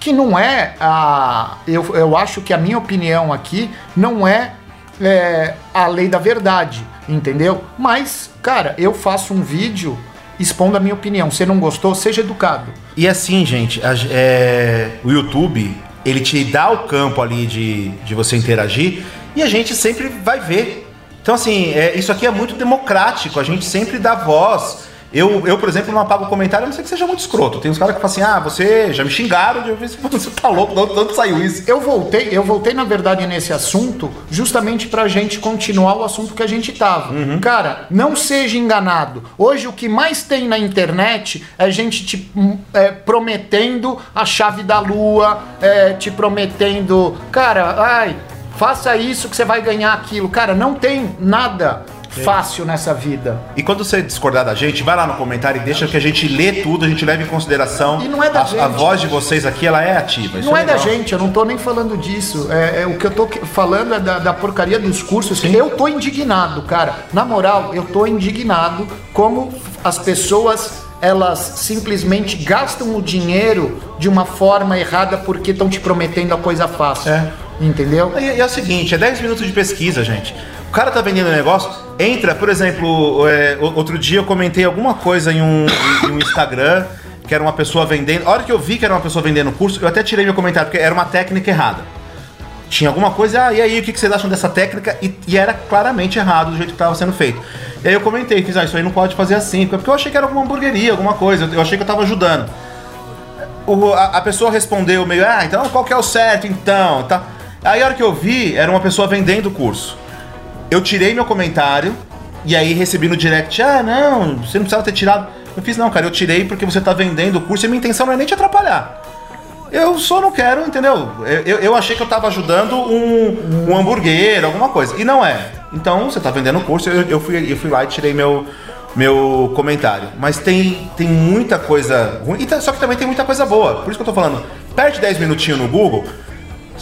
que não é a. Eu, eu acho que a minha opinião aqui não é, é, a lei da verdade, entendeu? Mas, cara, eu faço um vídeo expondo a minha opinião. Se não gostou, seja educado.
E assim, gente, a- é, o YouTube, ele te dá o campo ali de, de você interagir e a gente sempre vai ver. Então, assim, é, isso aqui é muito democrático, a gente sempre dá voz. Eu, eu, por exemplo, não apago comentário, a não ser que seja muito escroto. Tem uns caras que falam assim, ah, você já me xingaram, eu falei, <laughs> você tá louco, de onde saiu isso?
Eu voltei, eu voltei, na verdade, nesse assunto, justamente pra gente continuar o assunto que a gente tava.
Uhum.
Cara, não seja enganado. Hoje o que mais tem na internet é gente te hum, é, prometendo a chave da lua, é, te prometendo, cara, ai, faça isso que você vai ganhar aquilo. Cara, não tem nada fácil nessa vida.
E quando você discordar da gente, vai lá no comentário e deixa que a gente lê tudo, a gente leva em consideração.
E não é da
a,
gente.
a voz de vocês aqui, ela é ativa. Isso
Não é da
legal.
gente, eu não tô nem falando disso. É, é o que eu tô falando é da, da porcaria dos cursos. Eu tô indignado, cara. Na moral, eu tô indignado como as pessoas elas simplesmente gastam o dinheiro de uma forma errada porque estão te prometendo a coisa fácil.
É.
Entendeu?
E, e é o seguinte, é 10 minutos de pesquisa, gente. O cara tá vendendo negócio, entra, por exemplo, é, o- outro dia eu comentei alguma coisa em um, em um Instagram, que era uma pessoa vendendo. A hora que eu vi que era uma pessoa vendendo curso, eu até tirei meu comentário, porque era uma técnica errada. Tinha alguma coisa, ah, e aí, o que vocês acham dessa técnica? E, e era claramente errado do jeito que estava sendo feito. E aí eu comentei, fiz, ah, isso aí não pode fazer assim, porque eu achei que era alguma hamburgueria, alguma coisa, eu achei que eu tava ajudando. O- a, a pessoa respondeu meio, ah, então qual que é o certo então? Tá. Aí a hora que eu vi, era uma pessoa vendendo o curso. Eu tirei meu comentário e aí recebi no direct, ah, não, você não precisava ter tirado. Eu fiz, não, cara, eu tirei porque você tá vendendo o curso e minha intenção não é nem te atrapalhar. Eu só não quero, entendeu? Eu, eu, eu achei que eu tava ajudando um, um hambúrguer, alguma coisa. E não é. Então, você tá vendendo o curso, eu, eu, fui, eu fui lá e tirei meu, meu comentário. Mas tem, tem muita coisa ruim. Tá- só que também tem muita coisa boa. Por isso que eu tô falando. Perde 10 minutinhos no Google.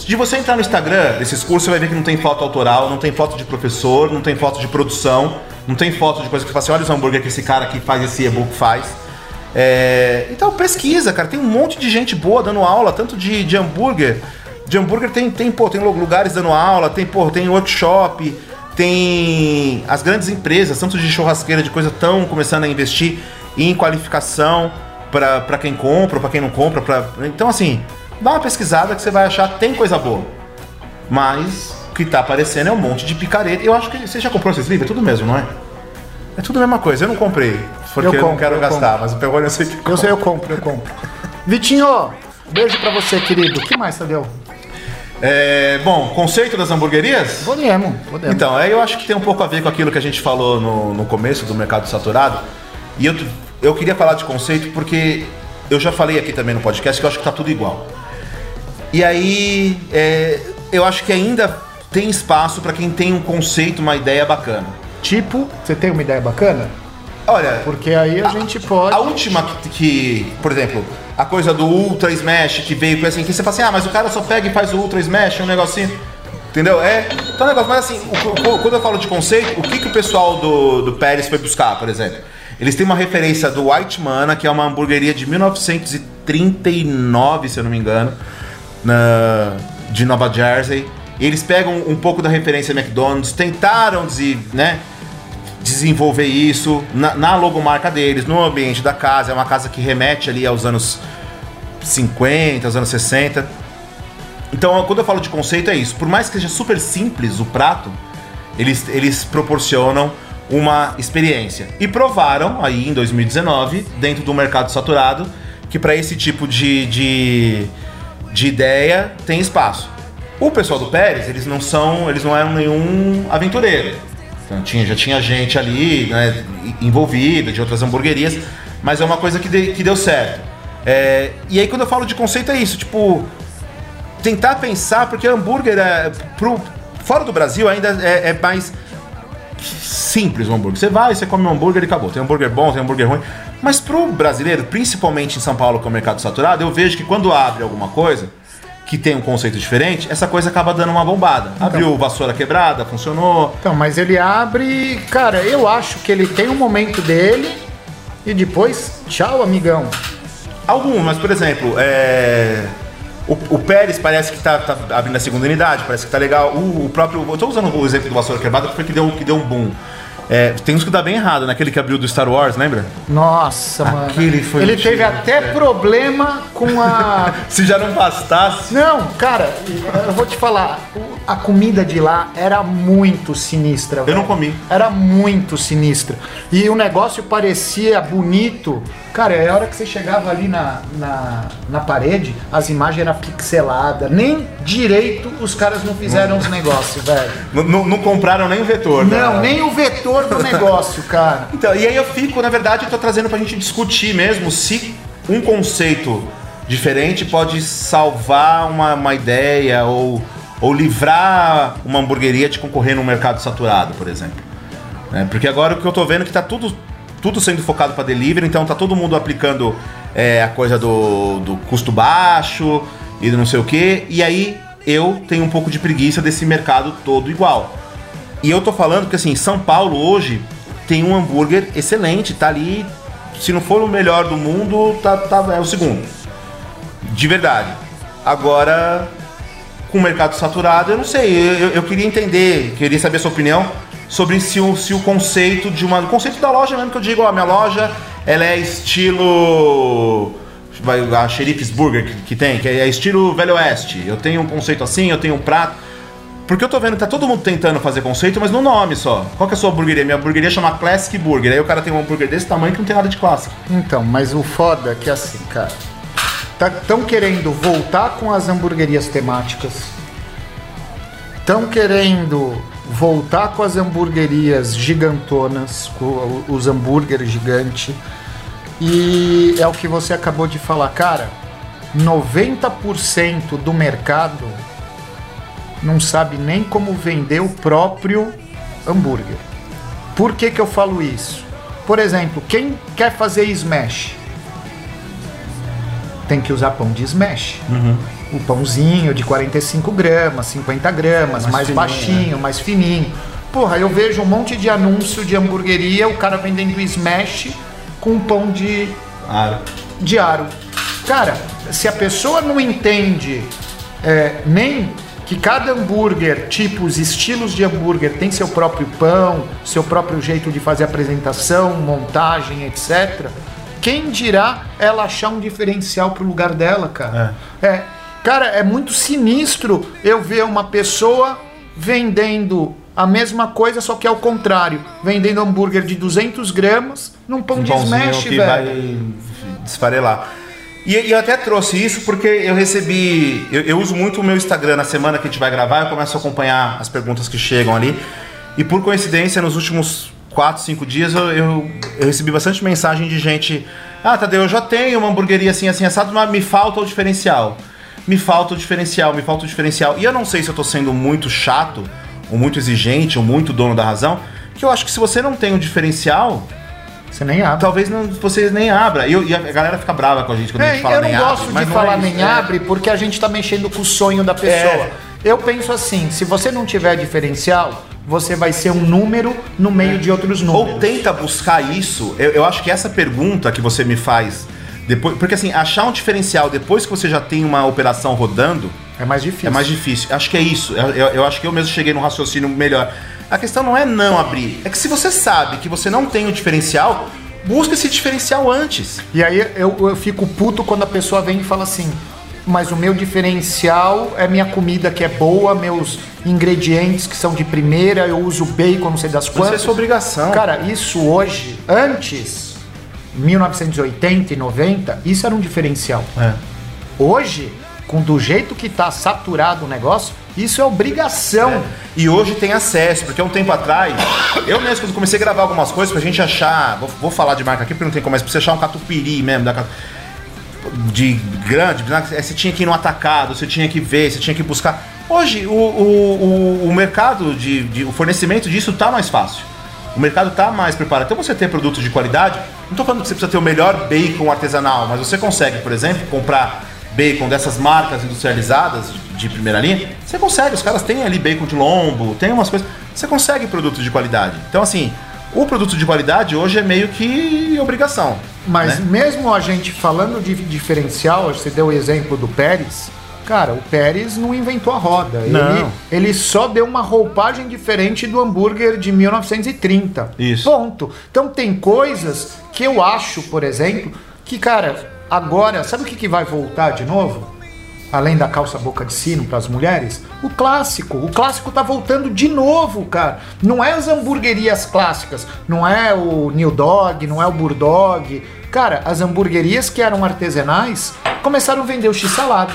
De você entrar no Instagram desses cursos, você vai ver que não tem foto autoral, não tem foto de professor, não tem foto de produção, não tem foto de coisa que você fala assim, olha os hambúrguer que esse cara que faz esse e-book faz. É, então pesquisa, cara, tem um monte de gente boa dando aula, tanto de, de hambúrguer. De hambúrguer tem, tem, pô, tem lugares dando aula, tem, pô, tem workshop, tem as grandes empresas, tanto de churrasqueira, de coisa, estão começando a investir em qualificação pra quem compra, pra quem não compra. Pra... Então, assim, dá uma pesquisada que você vai achar, tem coisa boa. Mas o que tá aparecendo é um monte de picareta. Eu acho que você já comprou esses livros? É tudo mesmo, não é? É tudo a mesma coisa. Eu não comprei, porque eu,
Eu
não
compro,
quero
eu
gastar, mas o Perrone eu sei que
Eu sei, eu compro, eu compro. <laughs> Vitinho, beijo pra você, querido. O que mais, Tadeu?
É, bom, conceito das hamburguerias?
Podemos, podemos.
Então, aí eu acho que tem um pouco a ver com aquilo que a gente falou no, no começo do mercado saturado. E eu, eu queria falar de conceito porque eu já falei aqui também no podcast que eu acho que tá tudo igual. E aí, é, eu acho que ainda tem espaço para quem tem um conceito, uma ideia bacana.
Tipo, você tem uma ideia bacana?
Olha,
Porque aí a gente pode.
a última que, que, por exemplo, a coisa do Ultra Smash que veio com assim, que você fala assim, ah, mas o cara só pega e faz o Ultra Smash, um negocinho. Entendeu? É. Então é um negócio, mas assim, o- o- quando eu falo de conceito, o que, que o pessoal do, do Pérez foi buscar, por exemplo? Eles têm uma referência do White Mana, que é uma hamburgueria de 1939, se eu não me engano, na, de Nova Jersey. Eles pegam um pouco da referência McDonald's, tentaram desi- né, desenvolver isso na, na logomarca deles, no ambiente da casa. É uma casa que remete ali aos anos 50, aos anos 60. Então, quando eu falo de conceito, é isso. Por mais que seja super simples o prato, eles, eles proporcionam uma experiência. E provaram aí em 2019, dentro do mercado saturado, que para esse tipo de, de, de ideia tem espaço. O pessoal do Pérez, eles não são, eles não eram nenhum aventureiro. Então, tinha, já tinha gente ali né, envolvida, de outras hamburguerias, mas é uma coisa que, de- que deu certo. É, e aí quando eu falo de conceito é isso, tipo, tentar pensar, porque hambúrguer é, pro, fora do Brasil ainda é, é mais simples o hambúrguer. Você vai, você come um hambúrguer e acabou. Tem hambúrguer bom, tem hambúrguer ruim. Mas pro brasileiro, principalmente em São Paulo, que é o mercado saturado, eu vejo que quando abre alguma coisa que tem um conceito diferente, essa coisa acaba dando uma bombada. Abriu vassoura quebrada, funcionou.
Então, mas ele abre. Cara, eu acho que ele tem um momento dele e depois, tchau, amigão.
Algum, mas por exemplo, é, o, o Pérez parece que tá, tá abrindo a segunda unidade, parece que tá legal. O, o próprio. Eu tô usando o exemplo do Vassoura Quebrada porque foi que deu, que deu um boom. É, tem uns que dá bem errado, naquele que abriu do Star Wars, lembra?
Nossa, mano.
Aquele foi
Ele teve até
cara.
problema com a. <laughs>
Se já não bastasse.
Não, cara, eu vou te falar, a comida de lá era muito sinistra.
Eu não
velho.
comi.
Era muito sinistra. E o negócio parecia bonito. Cara, é a hora que você chegava ali na, na, na parede, as imagens eram pixeladas. Nem direito os caras não fizeram os negócios, velho. <laughs>
N- n- não compraram nem o vetor, né?
Não, nem o vetor do negócio, cara. <laughs>
Então, e aí eu fico, na verdade, eu tô trazendo pra gente discutir mesmo se um conceito diferente pode salvar uma, uma ideia ou, ou livrar uma hamburgueria de concorrer num mercado saturado, por exemplo. Né? Porque agora o que eu tô vendo é que tá tudo, tudo sendo focado para delivery, então tá todo mundo aplicando é, a coisa do, do custo baixo e do não sei o que, e aí eu tenho um pouco de preguiça desse mercado todo igual. E eu tô falando que assim, São Paulo hoje tem um hambúrguer excelente, tá ali. Se não for o melhor do mundo, tá, tá- é o segundo. De verdade. Agora, com o mercado saturado, eu não sei. Eu, eu- queria entender, queria saber a sua opinião sobre se o, se o conceito de uma. O conceito da loja mesmo que eu digo, ó, minha loja ela é estilo. A Sheriff's Burger que, que tem, que é estilo Velho Oeste. Eu tenho um conceito assim, eu tenho um prato. Porque eu tô vendo que tá todo mundo tentando fazer conceito, mas no nome só. Qual que é a sua hamburgueria? Minha hamburgueria chama Classic Burger. Aí o cara tem um hambúrguer desse tamanho que não tem nada de clássico.
Então, mas o foda é que assim, cara. Estão querendo voltar com as hamburguerias temáticas. Estão querendo voltar com as hamburguerias gigantonas, com os hambúrgueres gigantes. E é o que você acabou de falar, cara. 90% do mercado não sabe nem como vender o próprio hambúrguer. Por que, que eu falo isso? Por exemplo, quem quer fazer smash tem que usar pão de smash. O pãozinho de 45 gramas, 50 gramas, mais,
fininho,
baixinho, mais fininho. Porra, eu vejo um monte de anúncio de hamburgueria, o cara vendendo smash com pão de
Ah,
de aro. Cara, se a pessoa não entende é, nem que cada hambúrguer, tipos, estilos de hambúrguer tem seu próprio pão, seu próprio jeito de fazer apresentação, montagem, etc. Quem dirá ela achar um diferencial pro lugar dela, cara? É. Cara, é muito sinistro eu ver uma pessoa vendendo a mesma coisa, só que é o contrário. Vendendo hambúrguer de 200 gramas num pão
um
de smash,
que
velho.
vai desfarelar. E, eu até trouxe isso porque eu recebi. Eu, eu uso muito o meu Instagram na semana que a gente vai gravar, eu começo a acompanhar as perguntas que chegam ali. E por coincidência, nos últimos 4, 5 dias, eu, eu, eu recebi bastante mensagem de gente. Ah, Tadeu, eu já tenho uma hamburgueria assim, assim, assado, mas me falta o diferencial. Me falta o diferencial, me falta o diferencial. E eu não sei se eu tô sendo muito chato, ou muito exigente, ou muito dono da razão, que eu acho que se você não tem o diferencial,
Você nem abre.
talvez não, vocês nem abra. E, eu- e a galera fica brava com a gente quando a
É,
gente fala
eu não
nem
gosto
abre.
de
é
falar
isso,
nem
é.
abre porque a gente tá mexendo com o sonho da pessoa.
É.
Eu penso assim, se você não tiver diferencial, você vai ser um número no meio de outros números.
Ou tenta buscar isso. Eu, eu acho que essa pergunta que você me faz depois, porque assim, achar um diferencial depois que você já tem uma operação rodando
É mais difícil.
é mais difícil. Acho que é isso. Eu, eu- eu acho que eu mesmo cheguei num raciocínio melhor. A questão não é não abrir, é que se você sabe que você não tem o diferencial, busca esse diferencial antes.
E aí eu, eu fico puto quando a pessoa vem e fala assim: mas o meu diferencial é minha comida que é boa, meus ingredientes que são de primeira, eu uso bacon, não sei das
Isso é
quantas.
sua obrigação.
Cara, isso hoje, antes, 1980 e 90, isso era um diferencial.
É.
Hoje, com do jeito que tá saturado o negócio, isso é obrigação.
E hoje tem acesso, porque há um tempo atrás, eu mesmo quando comecei a gravar algumas coisas pra gente achar, vou, vou falar de marca aqui porque não tem como, mas pra você achar um catupiry mesmo, da, de grande, eh, você tinha que ir no atacado, você tinha que ver, você tinha que buscar. Hoje o, o, o, o mercado, de, de- o fornecimento disso tá mais fácil. O mercado tá mais preparado. Então você ter produtos de qualidade, não tô falando que você precisa ter o melhor bacon artesanal, mas você consegue, por exemplo, comprar bacon dessas marcas industrializadas de primeira linha, você consegue, os caras têm ali bacon de lombo, tem umas coisas, você consegue produtos de qualidade. Então assim, o produto de qualidade hoje é meio que obrigação.
Mas
né?
mesmo a gente falando de diferencial, você deu o exemplo do Pérez, Cara, o Pérez não inventou a roda.
Não.
Ele, ele só deu uma roupagem diferente do hambúrguer de 1930.
Isso.
Ponto. Então tem coisas que eu acho, por exemplo, que, cara, agora, sabe o que, que vai voltar de novo? Além da calça boca de sino para as mulheres, o clássico. O clássico tá voltando de novo, cara. Não é as hamburguerias clássicas, não é o New Dog, não é o Burdog. Cara, as hamburguerias que eram artesanais começaram a vender o X-salada,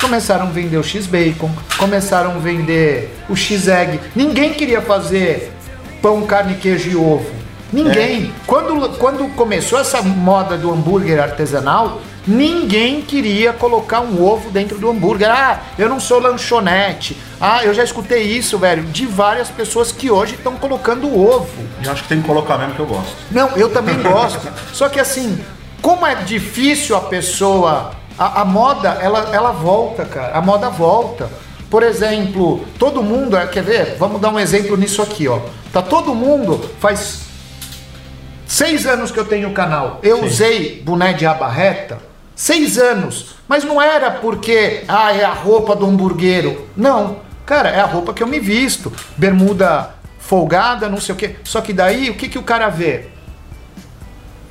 começaram a vender o X-bacon, começaram a vender o X-egg. Ninguém queria fazer pão, carne, queijo e ovo. Ninguém. Quando, quando começou essa moda do hambúrguer artesanal, ninguém queria colocar um ovo dentro do hambúrguer. Ah, eu não sou lanchonete. Ah, eu já escutei isso, velho, de várias pessoas que hoje estão colocando ovo.
Eu acho que tem que colocar mesmo que eu gosto.
Não, eu também gosto. <laughs> Só que assim, como é difícil a pessoa. A, a moda, ela, ela volta, cara. A moda volta. Por exemplo, todo mundo. Quer ver? Vamos dar um exemplo nisso aqui, ó. Tá todo mundo. Faz seis anos que eu tenho o canal. Eu
Sim.
usei boné de aba reta. Seis anos. Mas não era porque. Ah, é a roupa do hamburguero. Não. Cara, é a roupa que eu me visto. Bermuda folgada, não sei o quê. Só que daí, o que, que o cara vê?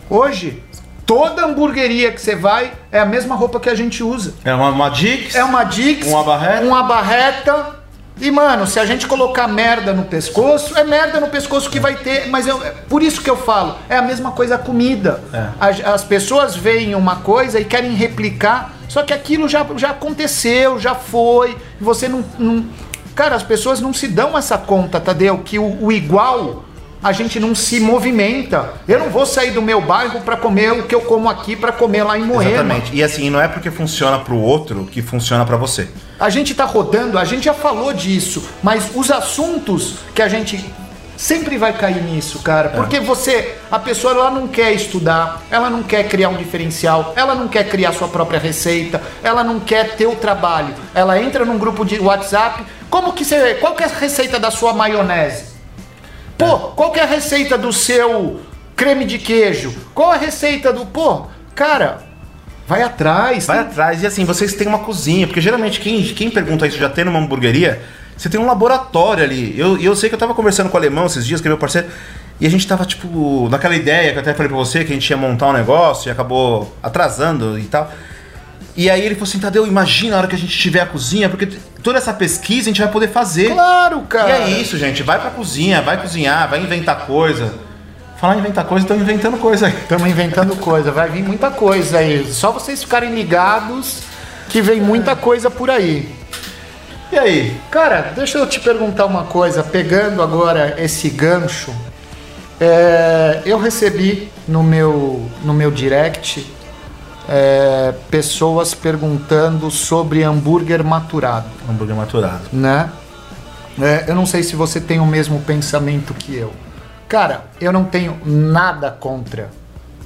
Hoje, toda hamburgueria que você vai é a mesma roupa que a gente usa.
É uma, uma Dix.
É uma Dix,
Uma barreta.
uma barreta. E, mano, se a gente colocar merda no pescoço, é merda no pescoço que vai ter. Mas eu, é por isso que eu falo, é a mesma coisa a comida.
É.
As, as pessoas veem uma coisa e querem replicar, só que aquilo já, já aconteceu, já foi. E você não, não- Cara, as pessoas não se dão essa conta, Tadeu, que o, o igual a gente não se movimenta. Eu não vou sair do meu bairro para comer o que eu como aqui para comer lá em Moema.
Exatamente. E assim, não é porque funciona pro outro que funciona pra você.
A gente tá rodando, a gente já falou disso, mas os assuntos que a gente sempre vai cair nisso, cara. Porque você, a pessoa ela não quer estudar, ela não quer criar um diferencial, ela não quer criar sua própria receita, ela não quer ter o trabalho. Ela entra num grupo de WhatsApp, como que você, qual que é a receita da sua maionese? Pô, qual que é a receita do seu creme de queijo? Qual a receita do, pô, cara, vai atrás.
Vai
tem-
atrás e assim, vocês têm uma cozinha, porque geralmente quem, quem pergunta isso já tem numa hamburgueria, você tem um laboratório ali. Eu, e eu sei que eu tava conversando com o alemão esses dias, que é meu parceiro, e a gente tava, tipo, naquela ideia que eu até falei pra você, que a gente ia montar um negócio e acabou atrasando e tal. E aí ele falou assim, Tadeu, imagina a hora que a gente tiver a cozinha, porque toda essa pesquisa a gente vai poder fazer.
Claro,
E
cara.
é isso, gente. Vai pra cozinha, vai cozinhar, vai inventar coisa. Falar em inventar coisa, estão inventando coisa aí.
Estamos inventando coisa, vai vir muita coisa aí. Só vocês ficarem ligados que vem muita coisa por aí.
E aí?
Cara, deixa eu te perguntar uma coisa, pegando agora esse gancho. é, eu recebi no meu, no meu direct é, pessoas perguntando sobre hambúrguer maturado,
Hambúrguer maturado.
né? É, eu não sei se você tem o mesmo pensamento que eu. Cara, eu não tenho nada contra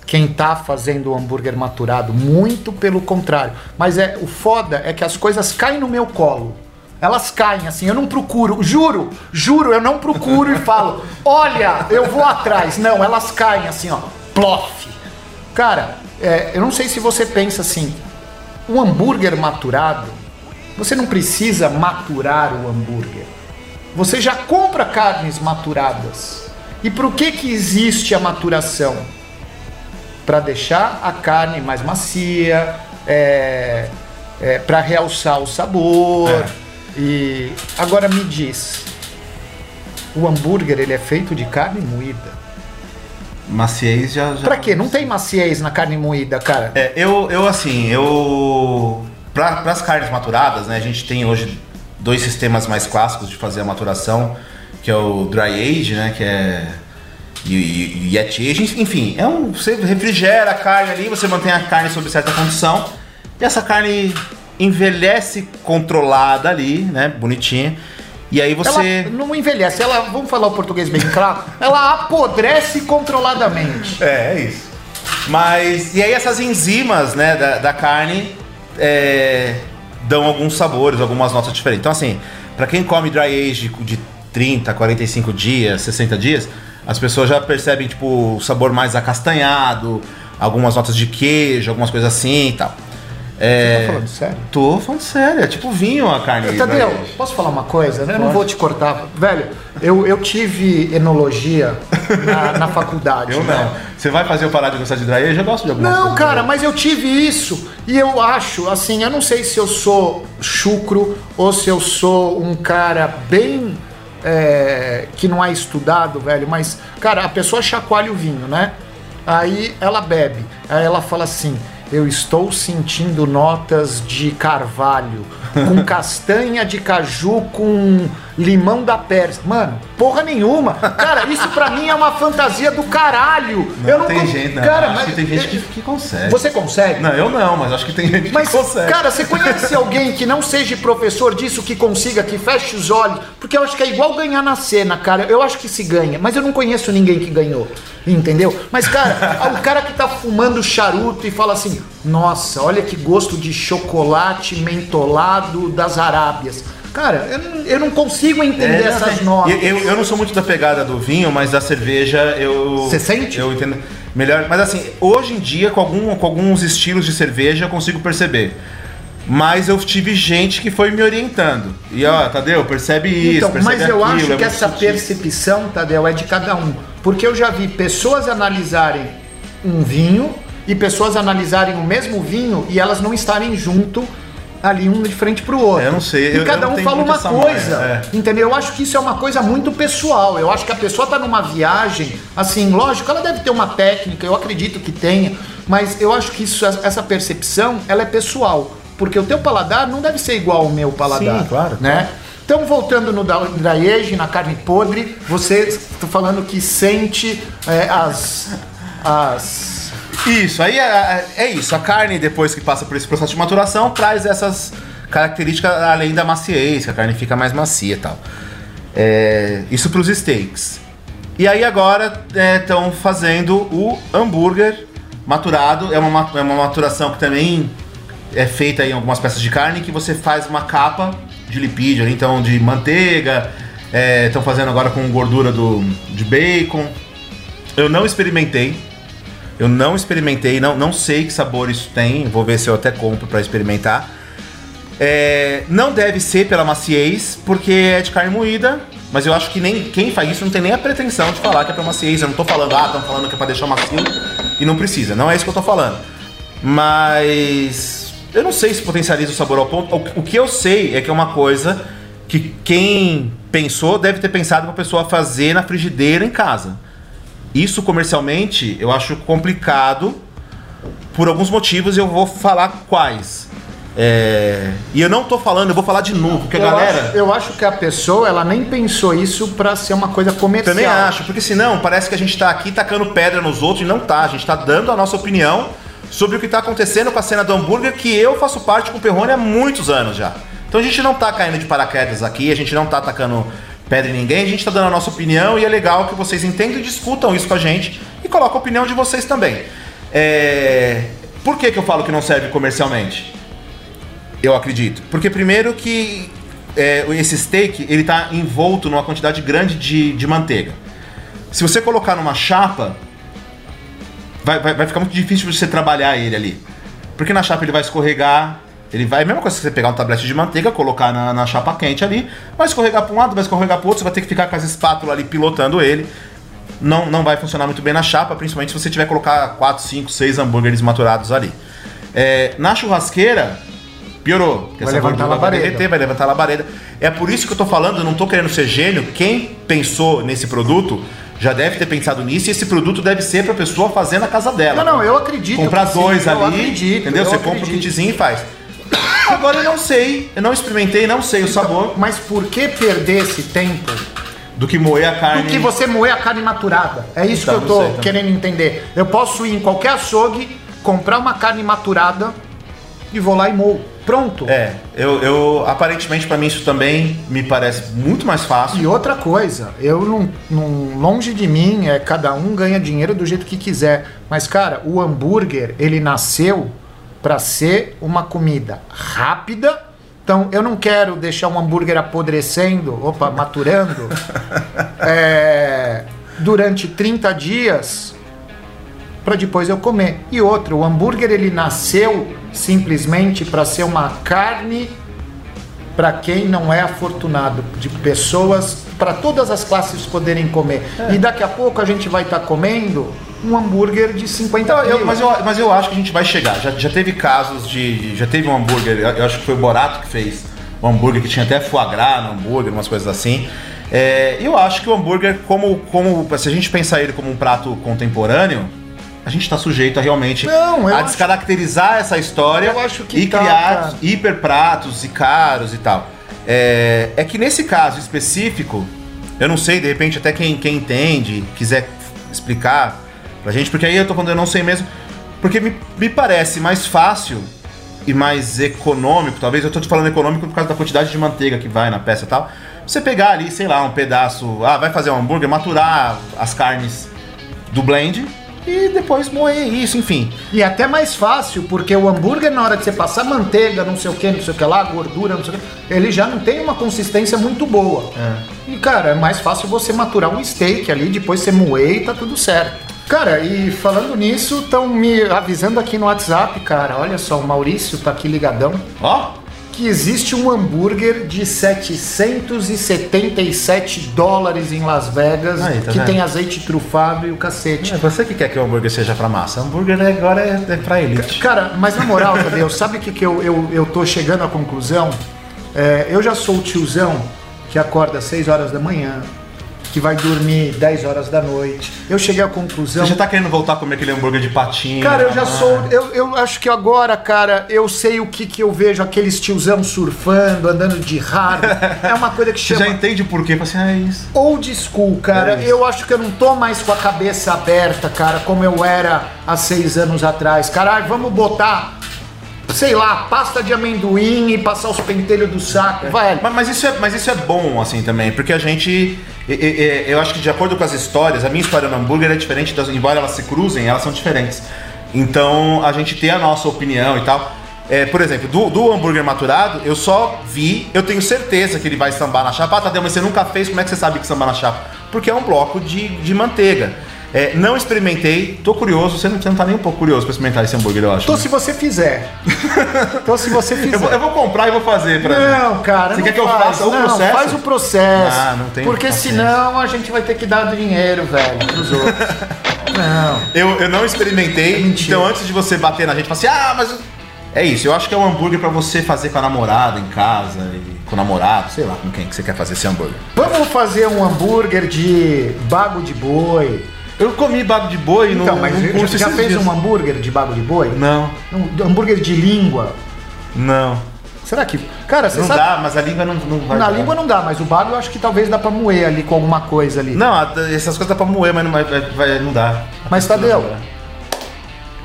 quem tá fazendo o hambúrguer maturado, muito pelo contrário. Mas é o foda é que as coisas caem no meu colo. Elas caem assim, eu não procuro, juro, juro, eu não procuro e <laughs> falo, olha, eu vou atrás. Não, elas caem assim, ó, plof. Cara, é, eu não sei se você pensa assim, um hambúrguer maturado, você não precisa maturar o hambúrguer. Você já compra carnes maturadas. E por que que existe a maturação? Para deixar a carne mais macia, é, para realçar o sabor.
É.
E agora me diz, o hambúrguer ele é feito de carne moída.
Maciez já. já...
Pra quê? Não tem maciez na carne moída, cara.
É, eu, eu assim, eu. Para as carnes maturadas, né, a gente tem hoje dois sistemas mais clássicos de fazer a maturação, que é o dry age, né, que é e, e, e yet age, enfim, é um você refrigera a carne ali, você mantém a carne sob certa condição e essa carne envelhece controlada ali, né, bonitinha. E aí você
Ela não envelhece, ela, vamos falar o português bem claro, ela apodrece controladamente.
É, é isso. Mas, e aí essas enzimas, né, da, da carne é, dão alguns sabores, algumas notas diferentes. Então, assim, pra quem come dry age de 30, 45 dias, 60 dias, as pessoas já percebem, tipo, o sabor mais acastanhado, algumas notas de queijo, algumas coisas assim e tal. É,
Você tá falando sério?
Tô falando sério, é tipo vinho a carne.
Tadeu,
né?
posso falar uma coisa? né? Eu não vou te cortar. Velho, eu, eu tive enologia na, na <laughs> faculdade.
Eu
né?
não. Você vai fazer eu parar de gostar de dry age? Eu gosto de algumas
Não, cara,
dry
mas eu tive isso e eu acho, assim, eu não sei se eu sou chucro ou se eu sou um cara bem é, que não é estudado, velho, mas, cara, a pessoa chacoalha o vinho, né? Aí ela bebe, aí ela fala assim: Eu estou sentindo notas de carvalho, com <laughs> castanha de caju, com limão da Pérsia. Mano, porra nenhuma. Cara, isso pra mim é uma fantasia do caralho.
Não,
eu não
tem gente, não.
Cara,
acho
mas
que tem gente que, que consegue.
você consegue?
Não, eu não, mas acho que tem gente
Mas,
que consegue.
cara, você conhece alguém que não seja professor disso, que consiga, que feche os olhos? Porque eu acho que é igual ganhar na cena, cara. Eu acho que se ganha, mas eu não conheço ninguém que ganhou. Entendeu? Mas, cara, <laughs> o cara que tá fumando charuto e fala assim: nossa, olha que gosto de chocolate mentolado das Arábias. Cara, eu não, eu não consigo entender
É,
essas
é.
notas.
Eu, eu, eu não sou muito da pegada do vinho, mas da cerveja eu.
Você sente?
Eu entendo. Melhor. Mas assim, hoje em dia, com, algum, com alguns estilos de cerveja, eu consigo perceber. Mas eu tive gente que foi me orientando. E ó, Tadeu, percebe isso,
Então,
percebe
mas eu
aquilo,
acho
é
que
muito
essa
sutil.
percepção, Tadeu, é de cada um. Porque eu já vi pessoas analisarem um vinho e pessoas analisarem o mesmo vinho e elas não estarem junto ali um de frente pro outro.
É, eu não sei,
E
eu-
cada
eu
um fala uma coisa.
manha,
Entendeu? Eu acho que isso é uma coisa muito pessoal. Eu acho que a pessoa tá numa viagem, assim, lógico, ela deve ter uma técnica, eu acredito que tenha, mas eu acho que isso, essa percepção, ela é pessoal. Porque o teu paladar não deve ser igual ao meu paladar.
Sim, claro,
Né? Então, voltando no age, na carne podre, você está falando que sente é, as, as...
Isso, aí é, é isso. A carne, depois que passa por esse processo de maturação, traz essas características além da maciez, que a carne fica mais macia e tal. É, isso para os steaks. E aí agora estão fazendo o hambúrguer maturado. É uma, ma- é uma maturação que também é feita em algumas peças de carne, que você faz uma capa de lipídio, então de manteiga. Estão fazendo agora com gordura do, de bacon. Eu não experimentei. Eu não experimentei, não, não sei que sabor isso tem. Vou ver se eu até compro para experimentar. É, não deve ser pela maciez, porque é de carne moída. Mas eu acho que nem quem faz isso não tem nem a pretensão de falar que é pra maciez. Eu não tô falando, ah, estão falando que é pra deixar macio e não precisa. Não é isso que eu tô falando. Mas eu não sei se potencializa o sabor ao ponto. O, o que eu sei é que é uma coisa que quem pensou deve ter pensado pra pessoa fazer na frigideira em casa. Isso comercialmente eu acho complicado por alguns motivos e eu vou falar quais. É, E eu não tô falando, eu vou falar de novo, porque a
eu,
galera.
acho, eu acho que a pessoa, ela nem pensou isso pra ser uma coisa comercial.
Também acho, porque senão parece que a gente tá aqui tacando pedra nos outros e não tá. A gente tá dando a nossa opinião sobre o que tá acontecendo com a cena do hambúrguer, que eu faço parte com o Perrone há muitos anos já. Então a gente não tá caindo de paraquedas aqui, a gente não tá atacando pedra em ninguém, a gente tá dando a nossa opinião e é legal que vocês entendam e discutam isso com a gente e colocam a opinião de vocês também. É... Por que, que eu falo que não serve comercialmente? Eu acredito. Porque primeiro que é, esse steak ele tá envolto numa quantidade grande de, de manteiga. Se você colocar numa chapa, vai, vai, vai ficar muito difícil você trabalhar ele ali. Porque na chapa ele vai escorregar. Ele vai, a mesma coisa que você pegar um tablete de manteiga, colocar na, na chapa quente ali, vai escorregar para um lado, vai escorregar para outro, você vai ter que ficar com as espátulas ali pilotando ele. Não, não vai funcionar muito bem na chapa, principalmente se você tiver que colocar 4, 5, 6 hambúrgueres maturados ali. É, na churrasqueira, piorou. Porque
Vai
essa
levantar a
gordura vai derreter, vai levantar a labareda. É por isso que eu tô falando, eu não tô querendo ser gênio. Quem pensou nesse produto já deve ter pensado nisso e esse produto deve ser pra pessoa fazer na casa dela.
Não, não, eu acredito.
Comprar dois
eu
ali,
acredito,
entendeu?
eu
Você compra um
acredito.
kitzinho e faz. Agora eu não sei, eu não experimentei, não sei o sabor
Mas por que perder esse tempo
do que moer a carne.
do que você moer a carne maturada? É isso
Tá,
que eu tô
sei também.
querendo entender. Eu posso ir em qualquer açougue, comprar uma carne maturada e vou lá e moo. Pronto.
É, eu, eu aparentemente pra mim isso também me parece muito mais fácil.
E outra coisa, eu não, não- longe de mim, é cada um ganha dinheiro do jeito que quiser. Mas cara, o hambúrguer ele nasceu para ser uma comida rápida. Então eu não quero deixar um hambúrguer apodrecendo, opa, maturando, <laughs> é, durante 30 dias para depois eu comer. E outro, o hambúrguer ele nasceu simplesmente para ser uma carne para quem não é afortunado, de pessoas para todas as classes poderem comer. E daqui a pouco a gente vai estar comendo um hambúrguer de 50
Não, eu-
quilos.
mas, eu, mas eu acho que a gente vai chegar. Já, já teve casos de. Já teve um hambúrguer, eu, eu acho que foi o Borato que fez um hambúrguer que tinha até foie gras no hambúrguer, umas coisas assim. É, eu acho que o hambúrguer, como, como. Se a gente pensar ele como um prato contemporâneo, a gente está sujeito a realmente
Não, eu
a
acho-
descaracterizar essa história
Eu acho que
e
tá,
criar
cara.
hiper pratos e caros e tal. É, é que nesse caso específico, eu não sei, de repente até quem, quem entende, quiser explicar pra gente, porque aí eu tô falando, eu não sei mesmo, porque me, me parece mais fácil e mais econômico, talvez eu tô te falando econômico por causa da quantidade de manteiga que vai na peça e tal. Você pegar ali, sei lá, um pedaço, ah, vai fazer um hambúrguer, maturar as carnes do blend e depois moer isso, enfim.
E é até mais fácil, porque o hambúrguer, na hora de você passar manteiga, não sei o que, não sei o que lá, gordura, não sei o que, ele já não tem uma consistência muito boa. E, cara, é mais fácil você maturar um steak ali, depois você moer e tá tudo certo. Cara, e falando nisso, estão me avisando aqui no WhatsApp, cara, olha só, o Maurício tá aqui ligadão,
Ó,
que existe um hambúrguer de 777 dólares em Las Vegas,
Aí, tá
que
vendo?
tem azeite trufado e o cacete.
é você que quer que o hambúrguer seja pra massa. O hambúrguer agora é, é pra elite.
Cara, mas na moral, <laughs> Tadeu, sabe o que, que eu, eu, eu tô chegando à conclusão? É, eu já sou o tiozão que acorda às 6 horas da manhã, que vai dormir 10 horas da noite. Eu cheguei à conclusão.
Você já tá querendo voltar a comer aquele hambúrguer de patinho?
Cara, eu já
Ah.
sou. Eu, eu acho que agora, cara, eu sei o que, que eu vejo aqueles tiozão surfando, andando de raro. É uma coisa que
Você
chama.
já entende o porquê? Fala assim, ah, é isso.
Old school, cara.
É
eu acho que eu não tô mais com a cabeça aberta, cara, como eu era há seis anos atrás. Caralho, vamos botar, sei lá, pasta de amendoim e passar os pentelhos do saco, velho.
Mas, mas isso é, mas isso é bom, assim, também, porque a gente. Eu acho que de acordo com as histórias, a minha história no hambúrguer é diferente, das, embora elas se cruzem, elas são diferentes. Então a gente tem a nossa opinião e tal. É, por exemplo, do, do hambúrguer maturado, eu só vi, eu tenho certeza que ele vai sambar na chapa. Ah, Tadeu, mas você nunca fez, como é que você sabe que samba na chapa? Porque é um bloco de, de manteiga. É, não experimentei, tô curioso, você não, você não tá nem um pouco curioso pra experimentar esse hambúrguer, eu acho.
Tô
né?
se você fizer. <laughs> Tô se você fizer.
eu, vou, eu vou comprar e vou fazer pra
Não, cara.
Você
não
quer que eu
faz.
faça o
não,
processo?
Faz o processo.
Ah, não tenho
Porque
paciência.
senão a gente vai ter que dar dinheiro, velho, pros outros. <laughs> não.
Eu, eu não experimentei,
É mentira.
então antes de você bater na gente, fala assim, ah, mas. É isso, eu acho que é um hambúrguer pra você fazer com a namorada em casa, e com o namorado, sei lá com quem que você quer fazer esse hambúrguer.
Vamos fazer um hambúrguer de bago de boi.
Eu comi bago de boi
Então,
no,
mas
num
já,
curso
já
esses
fez
dias.
um hambúrguer de bago de boi?
Não,
Um hambúrguer de língua?
não.
Será que. Cara, você
Não
sabe.
dá, mas a língua não, não vai.
Na
dar.
língua não dá, mas o bago eu acho que talvez dá pra moer ali com alguma coisa ali.
Não, essas coisas dá pra moer, mas não, vai, vai- não dá.
Mas, Tadeu,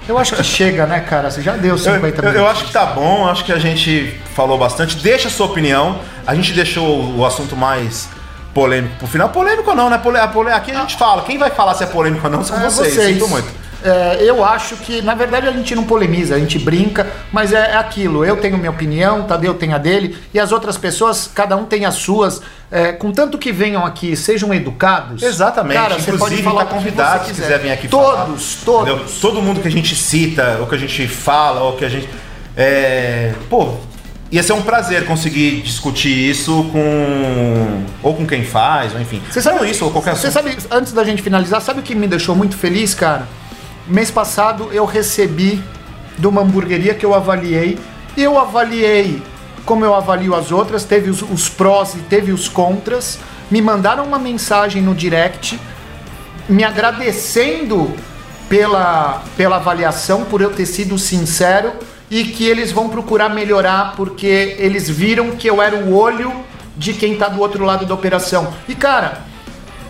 Eu acho que chega, né, cara? Você já deu
Eu,
50
eu-
minutos.
eu acho que tá bom, acho que a gente falou bastante. Deixa a sua opinião. A gente deixou o assunto mais polêmico pro final. Polêmico ou não, né? Pole- Aqui a gente fala. Quem vai falar se é polêmico ou não são
É,
vocês. Sinto muito.
É, eu acho que, na verdade, a gente não polemiza, a gente brinca, mas é, é aquilo. Eu tenho minha opinião, Tadeu tem a dele, e as outras pessoas, cada um tem as suas. É, contanto que venham aqui, sejam educados.
Exatamente.
Cara, você pode
Inclusive,
falar
tá convidado se quiser vir aqui falar.
Todos, todos.
Todo mundo que a gente cita, ou que a gente fala, ou que a gente. É, pô, ia ser um prazer conseguir discutir isso com. Ou com quem faz, ou enfim.
Você sabe
Não isso, ou qualquer
Você sabe, antes da gente finalizar, sabe o que me deixou muito feliz, cara? Mês passado eu recebi de uma hamburgueria que eu avaliei. Eu avaliei como eu avalio as outras, teve os, os prós e teve os contras. Me mandaram uma mensagem no direct me agradecendo pela, pela avaliação, por eu ter sido sincero e que eles vão procurar melhorar porque eles viram que eu era o olho de quem tá do outro lado da operação. E cara,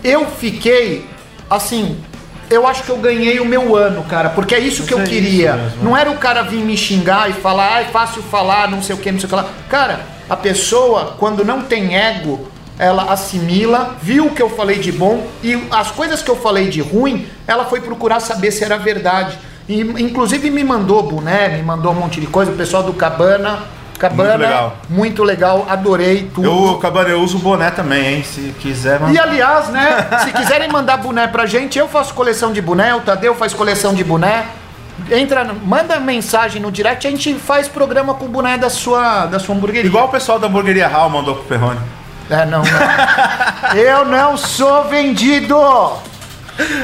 eu fiquei assim. Eu acho que eu ganhei o meu ano, cara, porque é isso que eu
é isso
queria. Não era o cara vir me xingar e falar, ah, é fácil falar, não sei o que, não sei o que lá. Cara, a pessoa, quando não tem ego, ela assimila, viu o que eu falei de bom e as coisas que eu falei de ruim, ela foi procurar saber se era verdade. E, inclusive me mandou boné, me mandou um monte de coisa, o pessoal do Cabana. Cabana,
Muito legal.
muito legal, adorei tudo.
Eu, Cabana, eu uso boné também, hein? Se quiser, mano.
E aliás, né? se quiserem mandar boné pra gente, eu faço coleção de boné, o Tadeu faz coleção de boné. Entra, manda mensagem no direct, a gente faz programa com o boné da sua, da sua hamburgueria.
Igual o pessoal da hamburgueria Hal mandou pro Perrone.
É, não, não. <laughs> Eu não sou vendido!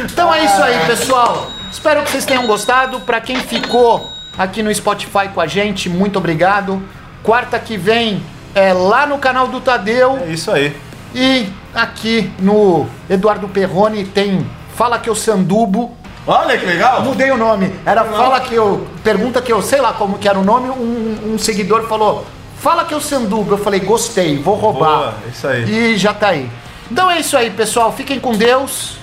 Então é isso aí, pessoal. Espero que vocês tenham gostado. Pra quem ficou aqui no Spotify com a gente, muito obrigado. Quarta que vem é lá no canal do Tadeu.
É isso aí.
E aqui no Eduardo Perrone tem Fala que eu sandubo.
Olha que legal.
Mudei o nome. Era Fala que eu. Pergunta que eu sei lá como que era o nome. Um, um seguidor falou: Fala que eu sandubo. Eu falei: Gostei, vou roubar.
Boa, isso aí.
E já tá aí. Então é isso aí, pessoal. Fiquem com Deus.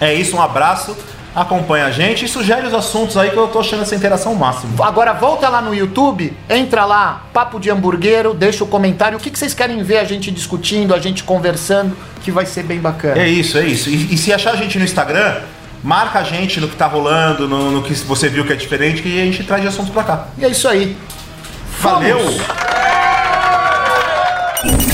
É isso, um abraço. Acompanha a gente e sugere os assuntos aí que eu tô achando essa interação máxima.
Agora volta lá no YouTube, entra lá, Papo de Hamburguero, deixa o comentário. O que, que vocês querem ver a gente discutindo, a gente conversando, que vai ser bem bacana.
É isso, é isso. E, e se achar a gente no Instagram, marca a gente no que tá rolando, no, no que você viu que é diferente, que a gente traz de assuntos pra cá.
E é isso aí.
Valeu!
Vamos!